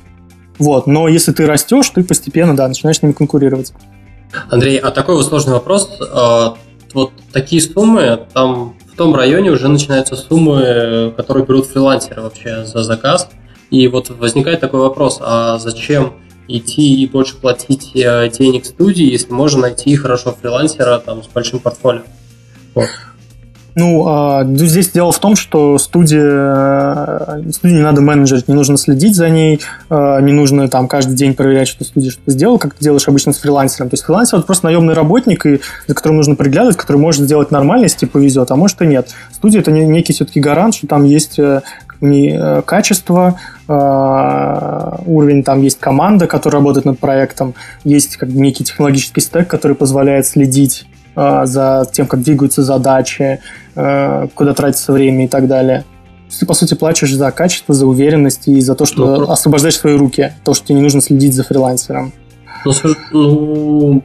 Вот. Но если ты растешь, ты постепенно, да, начинаешь с ними конкурировать. Андрей, а такой вот сложный вопрос. А, вот такие суммы, там том районе уже начинаются суммы, которые берут фрилансеры вообще за заказ. И вот возникает такой вопрос, а зачем идти и больше платить э, денег студии, если можно найти хорошо фрилансера там, с большим портфолио? Вот. Ну, а, здесь дело в том, что студия, э, студии не надо менеджерить, не нужно следить за ней, э, не нужно там каждый день проверять, что студия что-то сделала, как ты делаешь обычно с фрилансером. То есть фрилансер это просто наемный работник, и, за которым нужно приглядывать, который может сделать нормально, если повезет, а может и нет. Студия это некий все-таки гарант, что там есть э, качество, уровень, там есть команда, которая работает над проектом, есть как бы некий технологический стек, который позволяет следить а, за тем, как двигаются задачи, а, куда тратится время и так далее. Ты, по сути, плачешь за качество, за уверенность и за то, что ну, освобождаешь свои руки. То, что тебе не нужно следить за фрилансером. Ну, ну,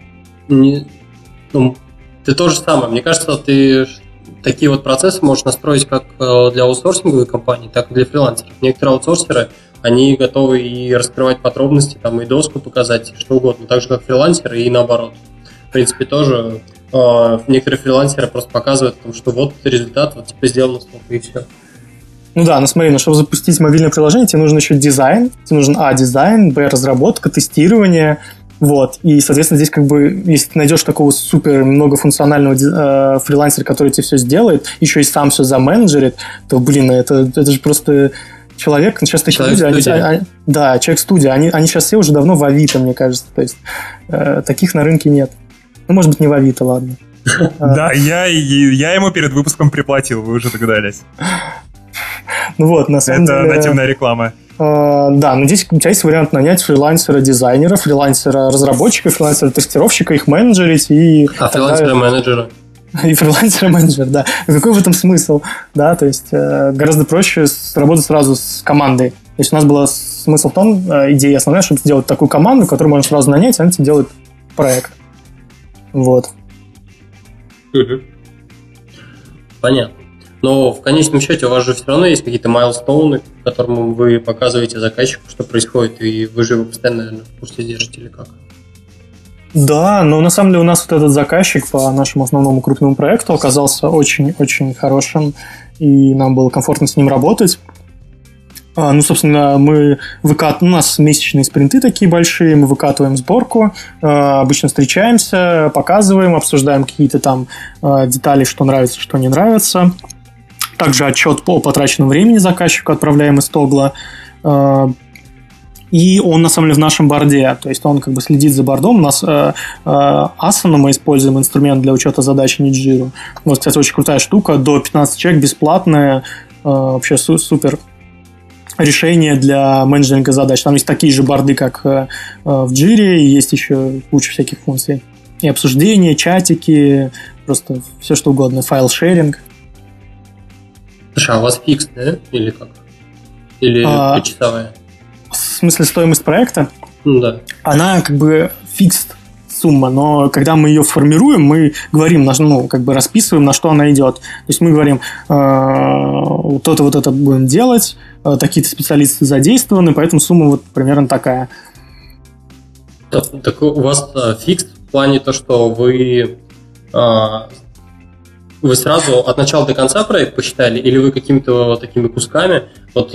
не, ну ты то же самое. Мне кажется, ты такие вот процессы можешь настроить как э, для аутсорсинговой компании, так и для фрилансеров. Некоторые аутсорсеры, они готовы и раскрывать подробности, там, и доску показать, что угодно, так же, как фрилансеры, и наоборот. В принципе, тоже некоторые фрилансеры просто показывают, что вот результат, вот типа сделано столько и все. Ну да, ну смотри, ну чтобы запустить мобильное приложение, тебе нужен еще дизайн, тебе нужен А, дизайн, Б, разработка, тестирование, вот, и, соответственно, здесь как бы, если ты найдешь такого супер многофункционального э, фрилансера, который тебе все сделает, еще и сам все заменеджерит, то, блин, это, это же просто человек, сейчас такие люди, они, они, да, человек-студия, они, они сейчас все уже давно в Авито, мне кажется, то есть э, таких на рынке нет. Ну, может быть, не в Авито, ладно. Да, я, я ему перед выпуском приплатил, вы уже догадались. Ну вот, на самом деле... Это нативная реклама. А, да, но здесь у тебя есть вариант нанять фрилансера-дизайнера, фрилансера-разработчика, фрилансера-тестировщика, их менеджерить и... А фрилансера-менеджера? И фрилансер-менеджер, да. Какой в этом смысл? Да, то есть э, гораздо проще работать сразу с командой. То есть у нас был смысл в том, э, идея основная, чтобы сделать такую команду, которую можно сразу нанять, и она тебе делает проект. Вот. Угу. Понятно. Но в конечном счете у вас же все равно есть какие-то майлстоуны, которым вы показываете заказчику, что происходит, и вы же его постоянно, наверное, в курсе держите или как? Да, но на самом деле у нас вот этот заказчик по нашему основному крупному проекту оказался очень-очень хорошим, и нам было комфортно с ним работать. А, ну, собственно, мы выкатываем, у нас месячные спринты такие большие, мы выкатываем сборку, а, обычно встречаемся, показываем, обсуждаем какие-то там а, детали, что нравится, что не нравится. Также отчет по потраченному времени заказчику отправляем из Тогла. И он, на самом деле, в нашем борде, то есть он как бы следит за бордом. У нас э, э, Asana мы используем инструмент для учета задач Ниджиру. Вот, кстати, очень крутая штука, до 15 человек, бесплатная, вообще супер решения для менеджеринга задач. Там есть такие же борды, как э, в Jira, и есть еще куча всяких функций. И обсуждения, чатики, просто все что угодно, файл-шеринг. Слушай, а у вас фикс, да? Или как? Или а, почасовая? В смысле стоимость проекта? Ну да. Она как бы фикс сумма, но когда мы ее формируем, мы говорим, ну, как бы расписываем, на что она идет. То есть мы говорим, э, вот это вот это будем делать, э, такие-то специалисты задействованы, поэтому сумма вот примерно такая. Так, так у вас э, фикс в плане то, что вы вы сразу от начала до конца проект посчитали, или вы какими-то такими кусками? Вот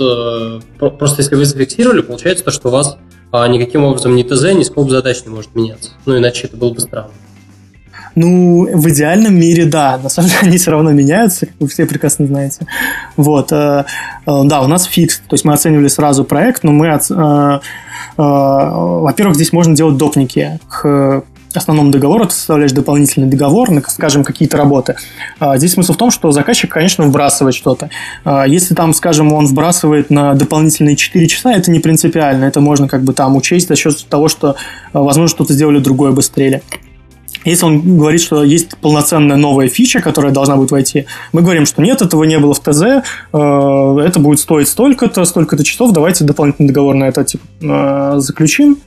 просто если вы зафиксировали, получается то, что у вас а никаким образом ни ТЗ, ни скоп задач не может меняться. Ну, иначе это было бы странно. Ну, в идеальном мире, да. На самом деле они все равно меняются, как вы все прекрасно знаете. Вот. Э, э, да, у нас фикс. То есть мы оценивали сразу проект, но мы... Э, во-первых, здесь можно делать допники к основному договору, ты составляешь дополнительный договор на, скажем, какие-то работы. А, здесь смысл в том, что заказчик, конечно, вбрасывает что-то. А, если там, скажем, он вбрасывает на дополнительные 4 часа, это не принципиально. Это можно как бы там учесть за счет того, что, а, возможно, что-то сделали другое быстрее. Если он говорит, что есть полноценная новая фича, которая должна будет войти, мы говорим, что нет, этого не было в ТЗ, это будет стоить столько-то, столько-то часов, давайте дополнительный договор на это типа, заключим,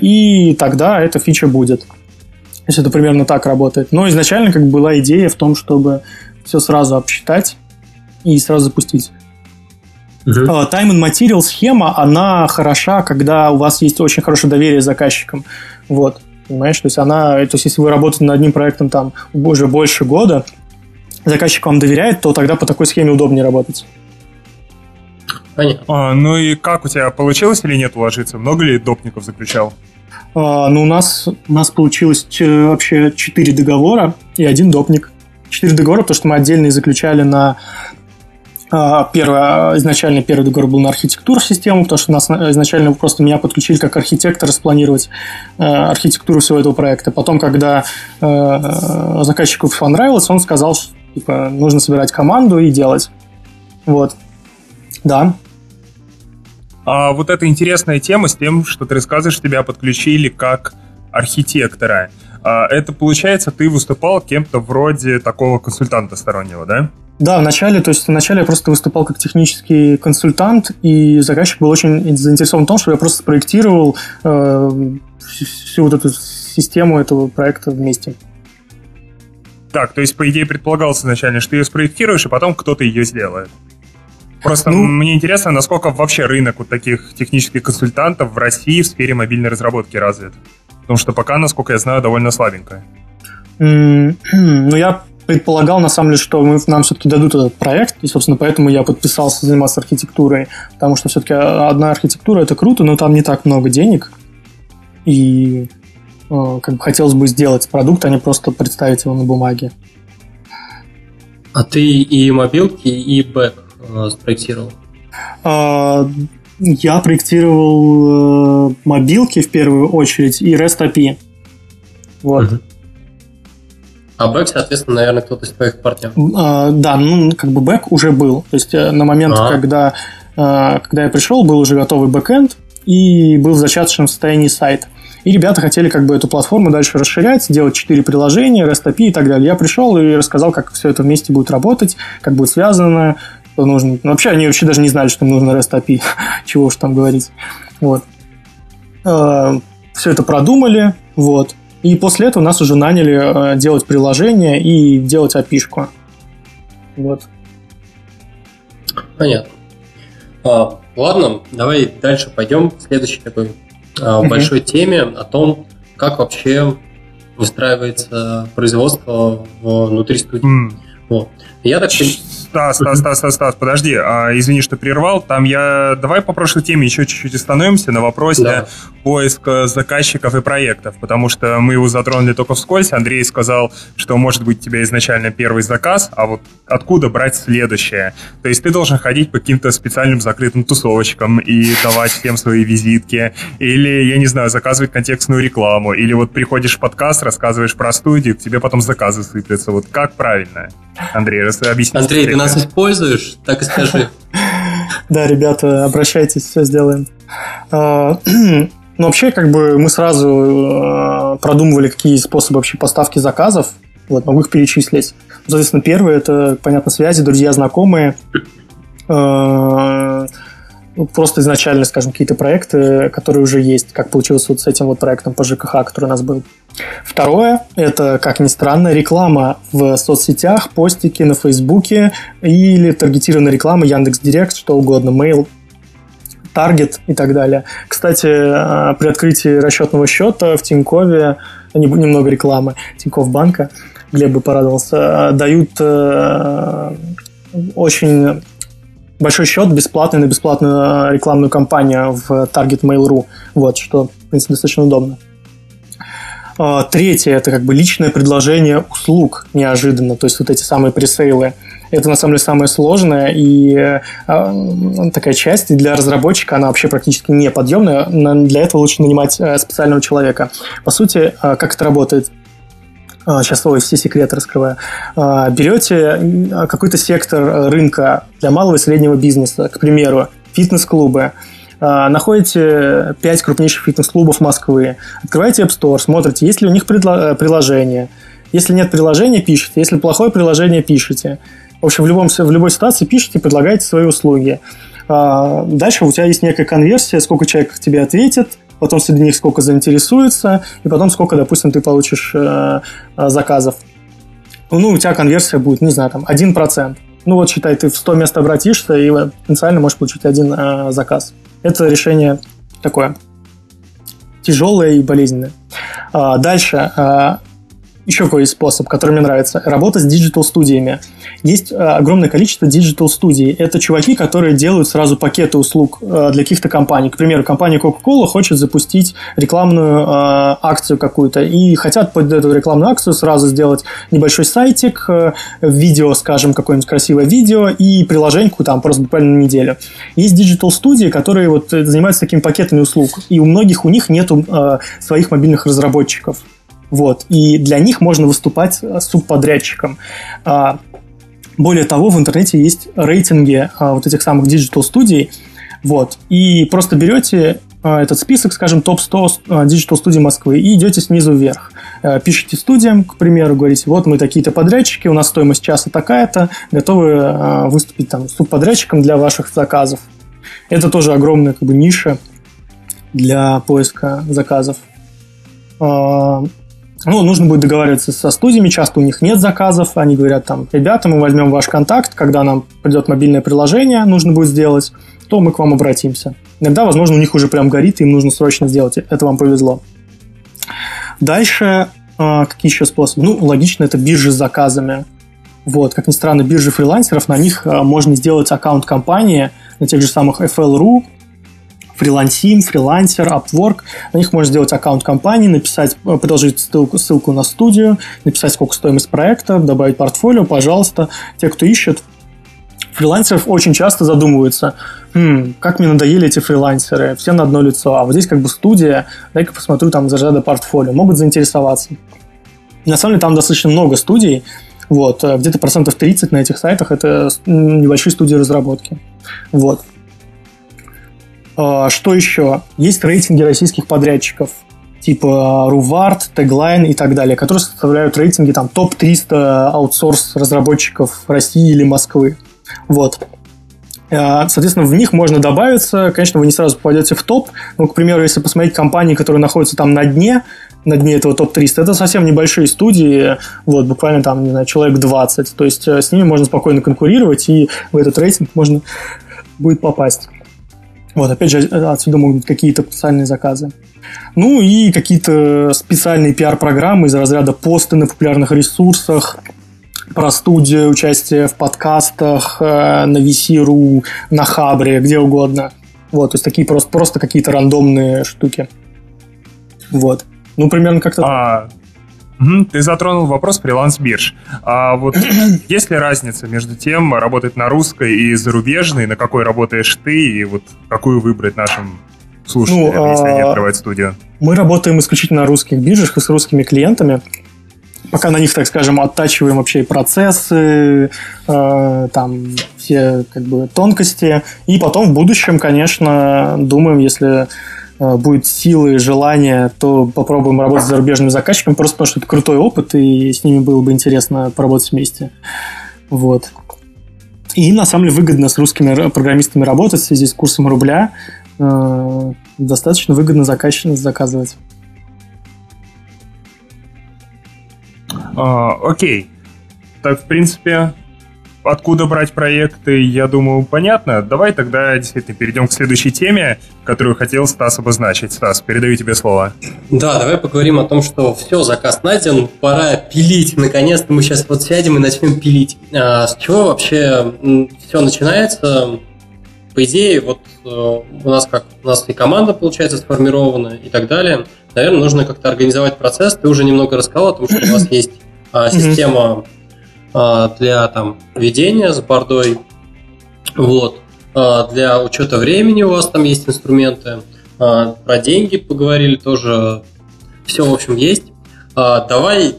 и тогда эта фича будет. То есть это примерно так работает. Но изначально как бы была идея в том, чтобы все сразу обсчитать и сразу запустить. Uh-huh. Time and Material схема, она хороша, когда у вас есть очень хорошее доверие заказчикам. Вот. Понимаешь? То есть она, то есть если вы работаете над одним проектом там уже больше года, заказчик вам доверяет, то тогда по такой схеме удобнее работать. Понятно. А, ну и как у тебя получилось или нет уложиться? Много ли допников заключал? А, ну, у нас, у нас получилось вообще 4 договора и один допник. 4 договора, потому что мы отдельно заключали на а, Первое, изначально первый договор был на архитектуру систему, потому что нас изначально просто меня подключили как архитектора спланировать э, архитектуру всего этого проекта. Потом, когда э, заказчику понравилось, он сказал, что типа, нужно собирать команду и делать. Вот. Да. А вот эта интересная тема с тем, что ты рассказываешь, тебя подключили как архитектора. А это получается, ты выступал кем-то вроде такого консультанта стороннего, да? Да, вначале, то есть вначале я просто выступал как технический консультант, и заказчик был очень заинтересован в том, что я просто спроектировал э, всю вот эту систему этого проекта вместе. Так, то есть, по идее, предполагалось изначально, что ты ее спроектируешь, и потом кто-то ее сделает. Просто ну, мне интересно, насколько вообще рынок вот таких технических консультантов в России в сфере мобильной разработки развит. Потому что пока, насколько я знаю, довольно слабенько. Ну, я предполагал, на самом деле, что мы, нам все-таки дадут этот проект, и, собственно, поэтому я подписался заниматься архитектурой, потому что все-таки одна архитектура – это круто, но там не так много денег, и э, как бы хотелось бы сделать продукт, а не просто представить его на бумаге. А ты и мобилки, и бэк э, спроектировал? А, я проектировал э, мобилки в первую очередь и REST API. Вот. А бэк, соответственно, наверное, кто-то из твоих партнеров. А, да, ну, как бы бэк уже был. То есть э, на момент, а. когда, э, когда я пришел, был уже готовый бэкэнд и был в зачаточном состоянии сайт. И ребята хотели как бы эту платформу дальше расширять, делать четыре приложения, REST API и так далее. Я пришел и рассказал, как все это вместе будет работать, как будет связано, что нужно. Ну, вообще, они вообще даже не знали, что им нужно REST API, чего уж там говорить. Вот. Э, все это продумали, вот. И после этого нас уже наняли э, делать приложение и делать опишку. Вот. Понятно. А, ладно, давай дальше пойдем к следующей такой а, большой теме о том, как вообще устраивается производство внутри студии. Mm. Вот. Я так Стас, Стас, Стас, Стас, Стас, подожди, а, извини, что прервал. Там я... Давай по прошлой теме еще чуть-чуть остановимся на вопросе да. поиска заказчиков и проектов, потому что мы его затронули только вскользь. Андрей сказал, что может быть у тебя изначально первый заказ, а вот откуда брать следующее? То есть ты должен ходить по каким-то специальным закрытым тусовочкам и давать всем свои визитки, или, я не знаю, заказывать контекстную рекламу, или вот приходишь в подкаст, рассказываешь про студию, к тебе потом заказы сыплются. Вот как правильно? Андрей, объясни. Андрей, ты нас используешь? Так и скажи. Да, ребята, обращайтесь, все сделаем. А, ну, вообще, как бы мы сразу а, продумывали, какие способы вообще поставки заказов. Вот, могу их перечислить. Соответственно, первое – это, понятно, связи, друзья, знакомые. А, ну, просто изначально, скажем, какие-то проекты, которые уже есть, как получилось вот с этим вот проектом по ЖКХ, который у нас был. Второе – это, как ни странно, реклама в соцсетях, постики на Фейсбуке или таргетированная реклама, Яндекс Директ, что угодно, mail, таргет и так далее. Кстати, э, при открытии расчетного счета в Тинькове, немного рекламы Тинькофф банка, Глеб бы порадовался, дают э, очень большой счет бесплатный на бесплатную рекламную кампанию в Target Mail.ru. Вот, что, в принципе, достаточно удобно. А, третье – это как бы личное предложение услуг неожиданно, то есть вот эти самые пресейлы. Это на самом деле самое сложное, и э, такая часть для разработчика, она вообще практически неподъемная. Для этого лучше нанимать э, специального человека. По сути, э, как это работает? Сейчас ой, все секреты раскрываю. Берете какой-то сектор рынка для малого и среднего бизнеса, к примеру, фитнес-клубы, а, находите 5 крупнейших фитнес-клубов Москвы, открываете App Store, смотрите, есть ли у них предло- приложение. Если нет приложения, пишите. Если плохое приложение, пишите. В общем, в, любом, в любой ситуации пишите, предлагайте свои услуги. А, дальше у тебя есть некая конверсия, сколько человек тебе ответит, потом среди них сколько заинтересуется, и потом сколько, допустим, ты получишь э, э заказов. Ну, у тебя конверсия будет, не знаю, там, 1%. Ну, вот считай, ты в 100 мест обратишься, и потенциально можешь получить один э, заказ. Это решение такое тяжелое и болезненное. А, дальше. Еще какой способ, который мне нравится. Работа с диджитал-студиями. Есть э, огромное количество диджитал-студий. Это чуваки, которые делают сразу пакеты услуг э, для каких-то компаний. К примеру, компания Coca-Cola хочет запустить рекламную э, акцию какую-то и хотят под эту рекламную акцию сразу сделать небольшой сайтик, видео, скажем, какое-нибудь красивое видео и приложеньку там просто буквально на неделю. Есть диджитал-студии, которые вот занимаются такими пакетами услуг. И у многих у них нету своих мобильных разработчиков. Вот. И для них можно выступать э, субподрядчиком. А, более того, в интернете есть рейтинги а, вот этих самых диджитал-студий. Вот. И просто берете а, этот список, скажем, топ-100 диджитал-студий Москвы и идете снизу вверх. Пишите студиям, к примеру, говорите, вот мы такие-то подрядчики, у нас стоимость часа такая-то, готовы выступить там субподрядчиком для ваших заказов. Это тоже огромная как бы ниша для поиска заказов. Ну, нужно будет договариваться со студиями, часто у них нет заказов, они говорят там, ребята, мы возьмем ваш контакт, когда нам придет мобильное приложение, нужно будет сделать, то мы к вам обратимся. Иногда, возможно, у них уже прям горит, им нужно срочно сделать, это вам повезло. Дальше, а, какие еще способы? Ну, логично, это биржи с заказами. Вот, как ни странно, биржи фрилансеров, на них а, можно сделать аккаунт компании, на тех же самых FL.ru, фрилансим, фрилансер, Upwork. На них можно сделать аккаунт компании, написать, э, предложить ссылку, ссылку на студию, написать, сколько стоимость проекта, добавить портфолио, пожалуйста. Те, кто ищет, фрилансеров очень часто задумываются, хм, как мне надоели эти фрилансеры, все на одно лицо, а вот здесь как бы студия, дай-ка посмотрю там за до портфолио, могут заинтересоваться. на самом деле там достаточно много студий, вот, э, где-то процентов 30 на этих сайтах это небольшие студии разработки. Вот. А, что еще? Есть рейтинги российских подрядчиков, типа Рувард, Теглайн и так далее, которые составляют рейтинги там топ-300 аутсорс разработчиков России или Москвы. Вот. А, соответственно, в них можно добавиться. Конечно, вы не сразу попадете в топ. Но, к примеру, если посмотреть компании, которые находятся там на дне, на дне этого топ-300, это совсем небольшие студии, вот, буквально там, не знаю, человек 20. То есть э, с ними можно спокойно конкурировать, и в этот рейтинг можно будет попасть. Вот, опять же, отсюда могут быть какие-то специальные заказы. Ну и какие-то специальные пиар-программы из разряда посты на популярных ресурсах, про студию, участие в подкастах, э, на VC.ru, на Хабре, где угодно. Вот, то есть такие просто, просто какие-то рандомные штуки. Вот. Ну, примерно как-то... А, ты затронул вопрос фриланс-бирж. А вот есть ли разница между тем, работать на русской и зарубежной, на какой работаешь ты, и вот какую выбрать нашим слушателям, ну, если они а, открывают студию? Мы работаем исключительно на русских биржах и с русскими клиентами. Пока на них, так скажем, оттачиваем вообще процессы, э, там все как бы тонкости. И потом в будущем, конечно, думаем, если будет силы и желание, то попробуем работать с зарубежными заказчиками, просто потому что это крутой опыт, и с ними было бы интересно поработать вместе. Вот. И на самом деле выгодно с русскими программистами работать в связи с курсом рубля. Э, достаточно выгодно заказчик заказывать. А, окей. Так, в принципе, откуда брать проекты, я думаю, понятно. Давай тогда действительно перейдем к следующей теме, которую хотел Стас обозначить. Стас, передаю тебе слово. Да, давай поговорим о том, что все, заказ найден, пора пилить. Наконец-то мы сейчас вот сядем и начнем пилить. А с чего вообще все начинается? По идее, вот э, у нас как у нас и команда получается сформирована и так далее. Наверное, нужно как-то организовать процесс. Ты уже немного рассказал о том, что у вас есть а, система для там ведения с бордой. Вот. А, для учета времени у вас там есть инструменты. А, про деньги поговорили тоже. Все, в общем, есть. Давай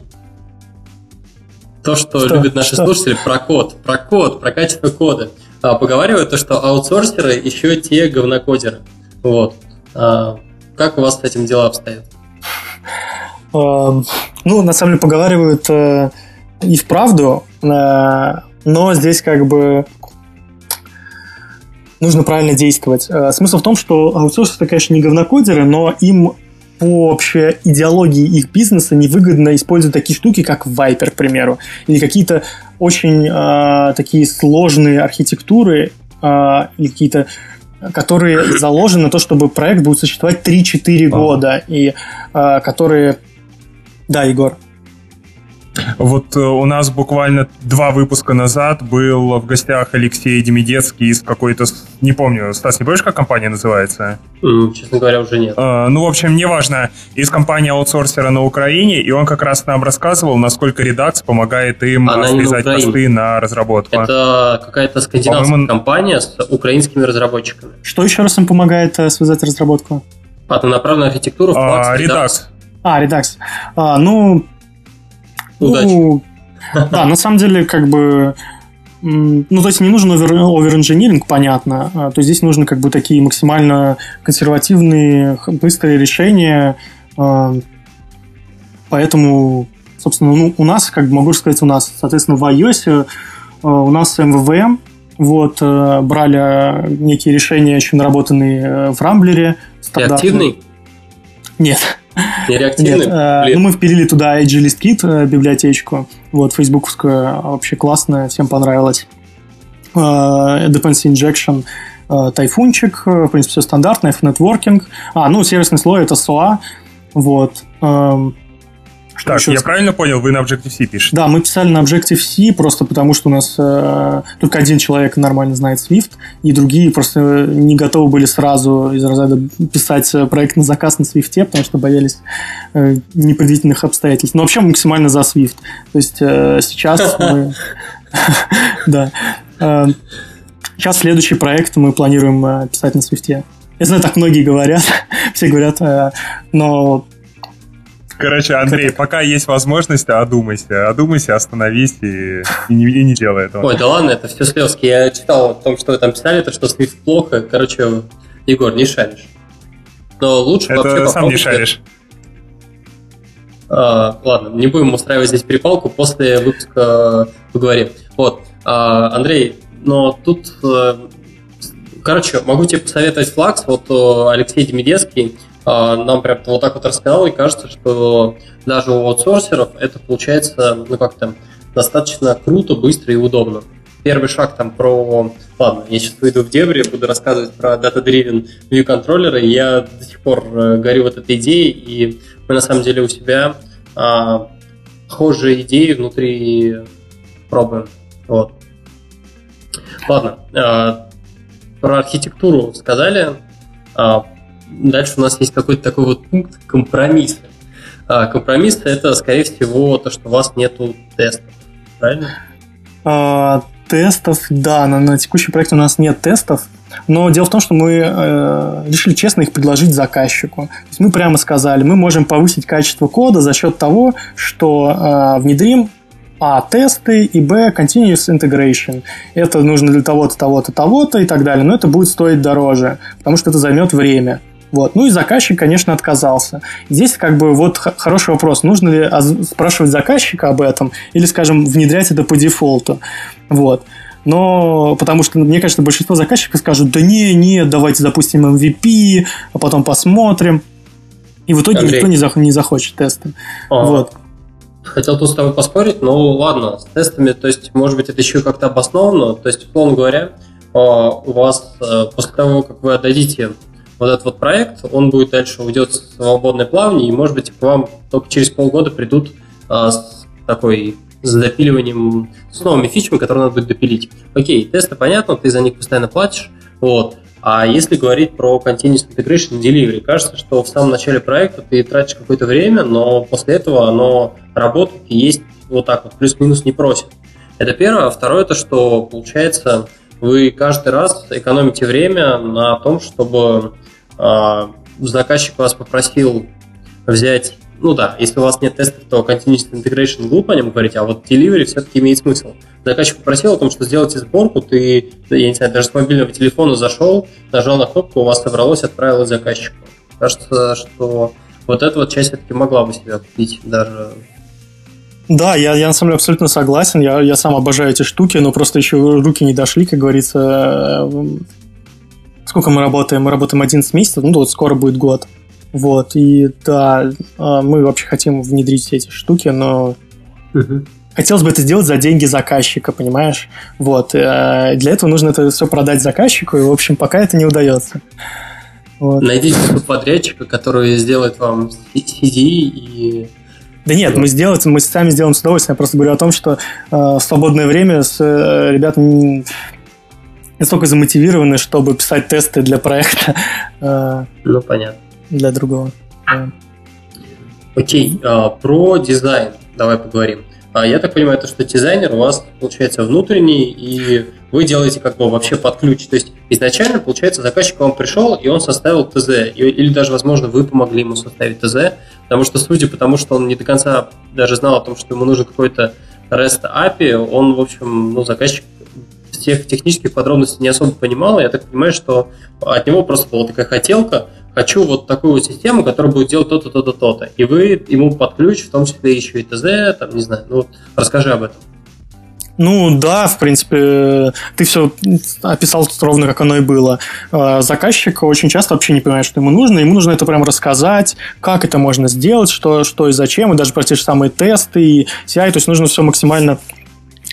то, что, что? любят наши что? слушатели, про код, про код, про качество кода. Поговаривают то, что аутсорсеры еще те говнокодеры. Вот. Как у вас с этим дела обстоят? Ну, на самом деле, поговаривают э, и вправду, э, но здесь как бы нужно правильно действовать. Э, смысл в том, что аутсорсы это, конечно, не говнокодеры, но им по общей идеологии их бизнеса невыгодно использовать такие штуки, как Viper, к примеру, или какие-то очень э, такие сложные архитектуры э, или какие-то которые заложены на то, чтобы проект будет существовать 3-4 года, и э, которые... Да, Егор. Вот э, у нас буквально два выпуска назад был в гостях Алексей Демидецкий из какой-то, не помню, Стас, не помнишь, как компания называется? честно говоря, уже нет. Uh, ну, в общем, неважно, из компании аутсорсера на Украине, и он как раз нам рассказывал, насколько Redux помогает им Она связать на посты на разработку. Это какая-то скандинавская По-моему... компания с украинскими разработчиками. Что еще раз им помогает э, связать разработку? Однонаправленная архитектура, uh, Redux. Redux. А, Redux. А, ну, Удачи. Ну, да, на самом деле, как бы... Ну, то есть не нужен овер-инжиниринг, понятно. А, то есть здесь нужны как бы такие максимально консервативные, быстрые решения. А, поэтому, собственно, ну, у нас, как бы могу сказать, у нас, соответственно, в iOS а, у нас MVVM, вот, брали некие решения, еще наработанные в Рамблере. Ты активный? Нет. Нереактивный? Нет, э, ну, мы впилили туда AgList Kit, э, библиотечку, вот, фейсбуковскую, вообще классная, всем понравилось. Э, Dependency Injection, э, тайфунчик, э, в принципе, все стандартное, F-Networking. А, ну, сервисный слой — это SOA, вот. Эм, так, я правильно понял, вы на Objective-C пишете? Да, мы писали на Objective-C просто потому, что у нас э, только один человек нормально знает Swift, и другие просто не готовы были сразу из разряда писать проект на заказ на Swift, потому что боялись э, непредвиденных обстоятельств. Но вообще мы максимально за Swift. То есть э, сейчас мы... Да. Э, сейчас следующий проект мы планируем э, писать на Swift. Я знаю, так многие говорят, все говорят, э, но Короче, Андрей, пока есть возможность, одумайся. Одумайся, остановись и, и, не, и не делай этого. Ой, да ладно, это все слезки. Я читал о том, что вы там писали, то, что Swift плохо. Короче, Егор, не шаришь. Но лучше это вообще сам не шаришь. А, ладно, не будем устраивать здесь перепалку, после выпуска поговорим. Вот, а, Андрей, но тут... Э, короче, могу тебе посоветовать флакс. Вот э, Алексей Демидецкий нам прям вот так вот рассказал, и кажется, что даже у аутсорсеров это получается, ну как-то, достаточно круто, быстро и удобно. Первый шаг там про... Ладно, я сейчас выйду в дебри, буду рассказывать про Data-Driven View контроллеры. Я до сих пор э, горю вот этой идеей, и мы на самом деле у себя а, похожие идеи внутри пробуем. Вот. Ладно, а, про архитектуру сказали. А, дальше у нас есть какой-то такой вот пункт компромисса. А, компромисс это, скорее всего, то, что у вас нету тестов, правильно? А, тестов, да, на, на текущий проект у нас нет тестов, но дело в том, что мы э, решили честно их предложить заказчику. То есть мы прямо сказали, мы можем повысить качество кода за счет того, что э, внедрим а. Тесты и Б. Continuous Integration. Это нужно для того-то, того-то, того-то и так далее. Но это будет стоить дороже, потому что это займет время. Вот. Ну и заказчик, конечно, отказался. Здесь как бы вот хороший вопрос. Нужно ли спрашивать заказчика об этом или, скажем, внедрять это по дефолту? Вот. Но потому что, мне кажется, большинство заказчиков скажут, да не, не, давайте запустим MVP, а потом посмотрим. И в итоге Андрей. никто не, зах- не захочет тесты. А, вот. Хотел тут с тобой поспорить, но ладно, с тестами, то есть, может быть, это еще как-то обосновано. То есть, условно говоря, а, у вас э, после того, как вы отдадите вот этот вот проект, он будет дальше уйдет в свободное плавание, и, может быть, к вам только через полгода придут а, с такой с допиливанием, с новыми фичами, которые надо будет допилить. Окей, тесты понятно, ты за них постоянно платишь, вот. А если говорить про Continuous Integration Delivery, кажется, что в самом начале проекта ты тратишь какое-то время, но после этого оно работает и есть вот так вот, плюс-минус не просит. Это первое. А второе, это что получается, вы каждый раз экономите время на том, чтобы а, заказчик вас попросил взять, ну да, если у вас нет тестов, то Continuous Integration глупо о нем говорить, а вот Delivery все-таки имеет смысл. Заказчик попросил о том, что сделайте сборку, ты, я не знаю, даже с мобильного телефона зашел, нажал на кнопку, у вас собралось, отправилось заказчику. Кажется, что вот эта вот часть все-таки могла бы себя купить даже да, я, я на самом деле абсолютно согласен. Я, я сам обожаю эти штуки, но просто еще руки не дошли, как говорится, сколько мы работаем? Мы работаем 11 месяцев, ну вот скоро будет год. Вот, и да, а, мы вообще хотим внедрить все эти штуки, но угу. хотелось бы это сделать за деньги заказчика, понимаешь? Вот, э, для этого нужно это все продать заказчику, и, в общем, пока это не удается. Вот. Найдите подрядчика, который сделает вам CD и Да нет, мы сделать, мы сами сделаем с удовольствием. Я просто говорю о том, что э, в свободное время с э, ребятами настолько замотивированы, чтобы писать тесты для проекта. Э, ну, понятно. Для другого. Окей, а, про дизайн давай поговорим. А я так понимаю, то, что дизайнер у вас, получается, внутренний, и вы делаете как бы вообще под ключ. То есть изначально, получается, заказчик вам пришел, и он составил ТЗ, или даже, возможно, вы помогли ему составить ТЗ, потому что, судя по тому, что он не до конца даже знал о том, что ему нужен какой-то REST API, он, в общем, ну, заказчик всех технических подробностей не особо понимал. Я так понимаю, что от него просто была такая хотелка, хочу вот такую систему, которая будет делать то-то, то-то, то-то. И вы ему под ключ, в том числе еще и ТЗ, там, не знаю, ну расскажи об этом. Ну да, в принципе, ты все описал ровно, как оно и было. А, заказчик очень часто вообще не понимает, что ему нужно. Ему нужно это прям рассказать, как это можно сделать, что, что и зачем, и даже про те же самые тесты и CI. То есть нужно все максимально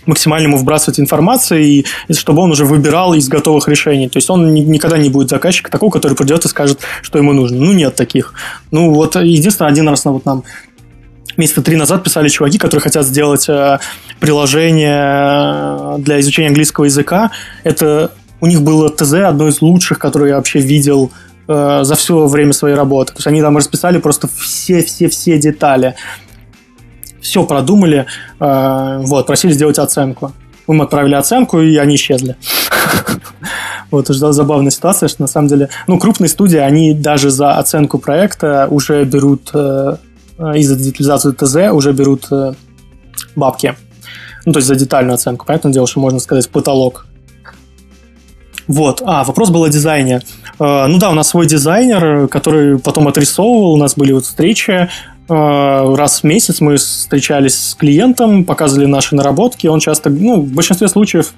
максимально ему вбрасывать информации, и чтобы он уже выбирал из готовых решений. То есть он никогда не будет заказчика такого, который придет и скажет, что ему нужно. Ну, нет таких. Ну, вот единственное, один раз вот нам месяца три назад писали чуваки, которые хотят сделать э, приложение для изучения английского языка. Это у них было ТЗ, одно из лучших, которое я вообще видел э, за все время своей работы. То есть они там расписали просто все-все-все детали все продумали, э, вот, просили сделать оценку. Мы им отправили оценку, и они исчезли. Вот, уже забавная ситуация, что на самом деле, ну, крупные студии, они даже за оценку проекта уже берут, э, и за детализацию ТЗ уже берут э, бабки. Ну, то есть за детальную оценку. Понятное дело, что можно сказать потолок. Вот. А, вопрос был о дизайне. Ну да, у нас свой дизайнер, который потом отрисовывал, у нас были вот встречи, Э, раз в месяц мы встречались с клиентом, показывали наши наработки. Он часто, ну, в большинстве случаев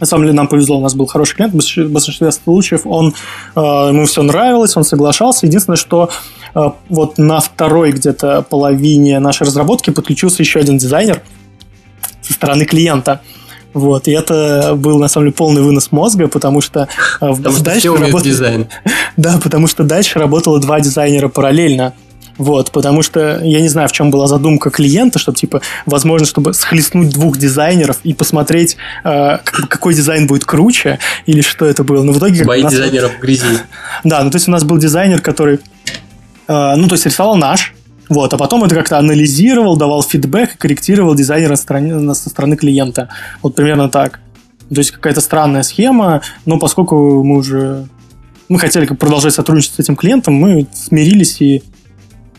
на самом деле нам повезло, у нас был хороший клиент. В большинстве случаев он, э, ему все нравилось, он соглашался. Единственное, что э, вот на второй где-то половине нашей разработки подключился еще один дизайнер со стороны клиента. Вот, и это был, на самом деле, полный вынос мозга, потому что потому дальше работало... дизайн. Да, потому что дальше работало два дизайнера параллельно. Вот, потому что я не знаю, в чем была задумка клиента, чтобы, типа, возможно, чтобы схлестнуть двух дизайнеров и посмотреть, э, какой дизайн будет круче, или что это было. Но в итоге... Бои нас... дизайнеров в грязи. Да, ну то есть у нас был дизайнер, который, э, ну то есть рисовал наш, вот, а потом это как-то анализировал, давал фидбэк, корректировал дизайнера со стороны, со стороны клиента. Вот примерно так. То есть какая-то странная схема, но поскольку мы уже мы хотели продолжать сотрудничать с этим клиентом, мы смирились и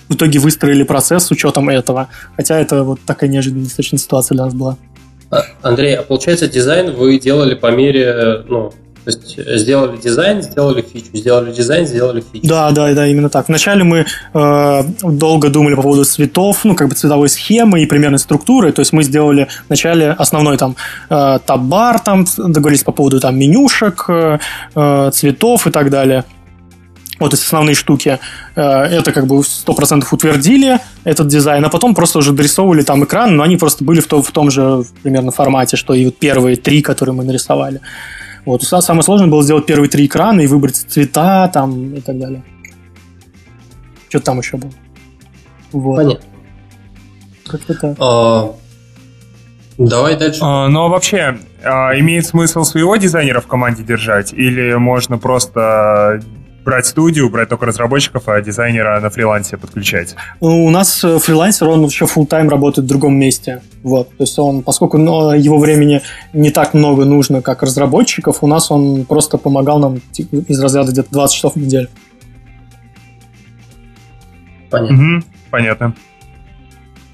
в итоге выстроили процесс с учетом этого. Хотя это вот такая неожиданная достаточно ситуация для нас была. А, Андрей, а получается дизайн вы делали по мере, ну, то есть сделали дизайн, сделали фичу, сделали дизайн, сделали фичу. Да, да, да, именно так. Вначале мы э, долго думали по поводу цветов, ну, как бы цветовой схемы и примерной структуры. То есть мы сделали вначале основной там э, таб-бар, там договорились по поводу там менюшек, э, э цветов и так далее вот эти основные штуки, э, это как бы 100% утвердили этот дизайн, а потом просто уже дорисовывали там экран, но они просто были в, то, в том же примерно формате, что и вот первые три, которые мы нарисовали. Вот. Самое сложное было сделать первые три экрана и выбрать цвета там и так далее. Что там еще было? Вот. Понятно. Как-то так. А, давай дальше. А, ну, а вообще, а, имеет смысл своего дизайнера в команде держать? Или можно просто брать студию, брать только разработчиков, а дизайнера на фрилансе подключать? Ну, у нас э, фрилансер, он еще full тайм работает в другом месте. Вот. То есть он, поскольку ну, его времени не так много нужно, как разработчиков, у нас он просто помогал нам типа, из разряда где-то 20 часов в неделю. Понятно. Угу, понятно.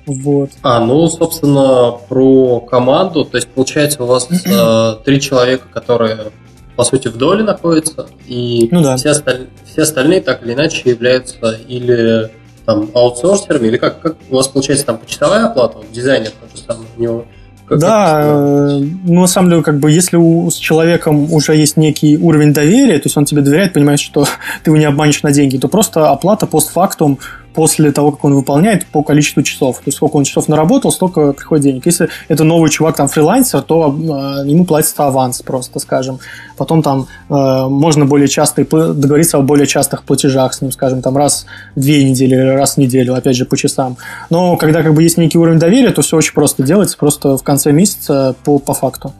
Вот. А, ну, собственно, про команду. То есть, получается, у вас э, три человека, которые по сути, в доле находится, и ну, да. все, осталь... все остальные так или иначе являются или там аутсорсерами, или как, как у вас получается там почасовая оплата, вот дизайнер тот же самый, у него как да, э, ну, на самом деле, как бы, если у, с человеком уже есть некий уровень доверия, то есть он тебе доверяет, понимаешь, что ты его не обманешь на деньги, то просто оплата постфактум после того, как он выполняет, по количеству часов. То есть сколько он часов наработал, столько приходит денег. Если это новый чувак, там, фрилансер, то э, ему платится аванс просто, скажем. Потом там э, можно более часто договориться о более частых платежах с ним, скажем, там раз в две недели или раз в неделю, опять же, по часам. Но когда как бы есть некий уровень доверия, то все очень просто делается, просто в конце месяца по, по факту.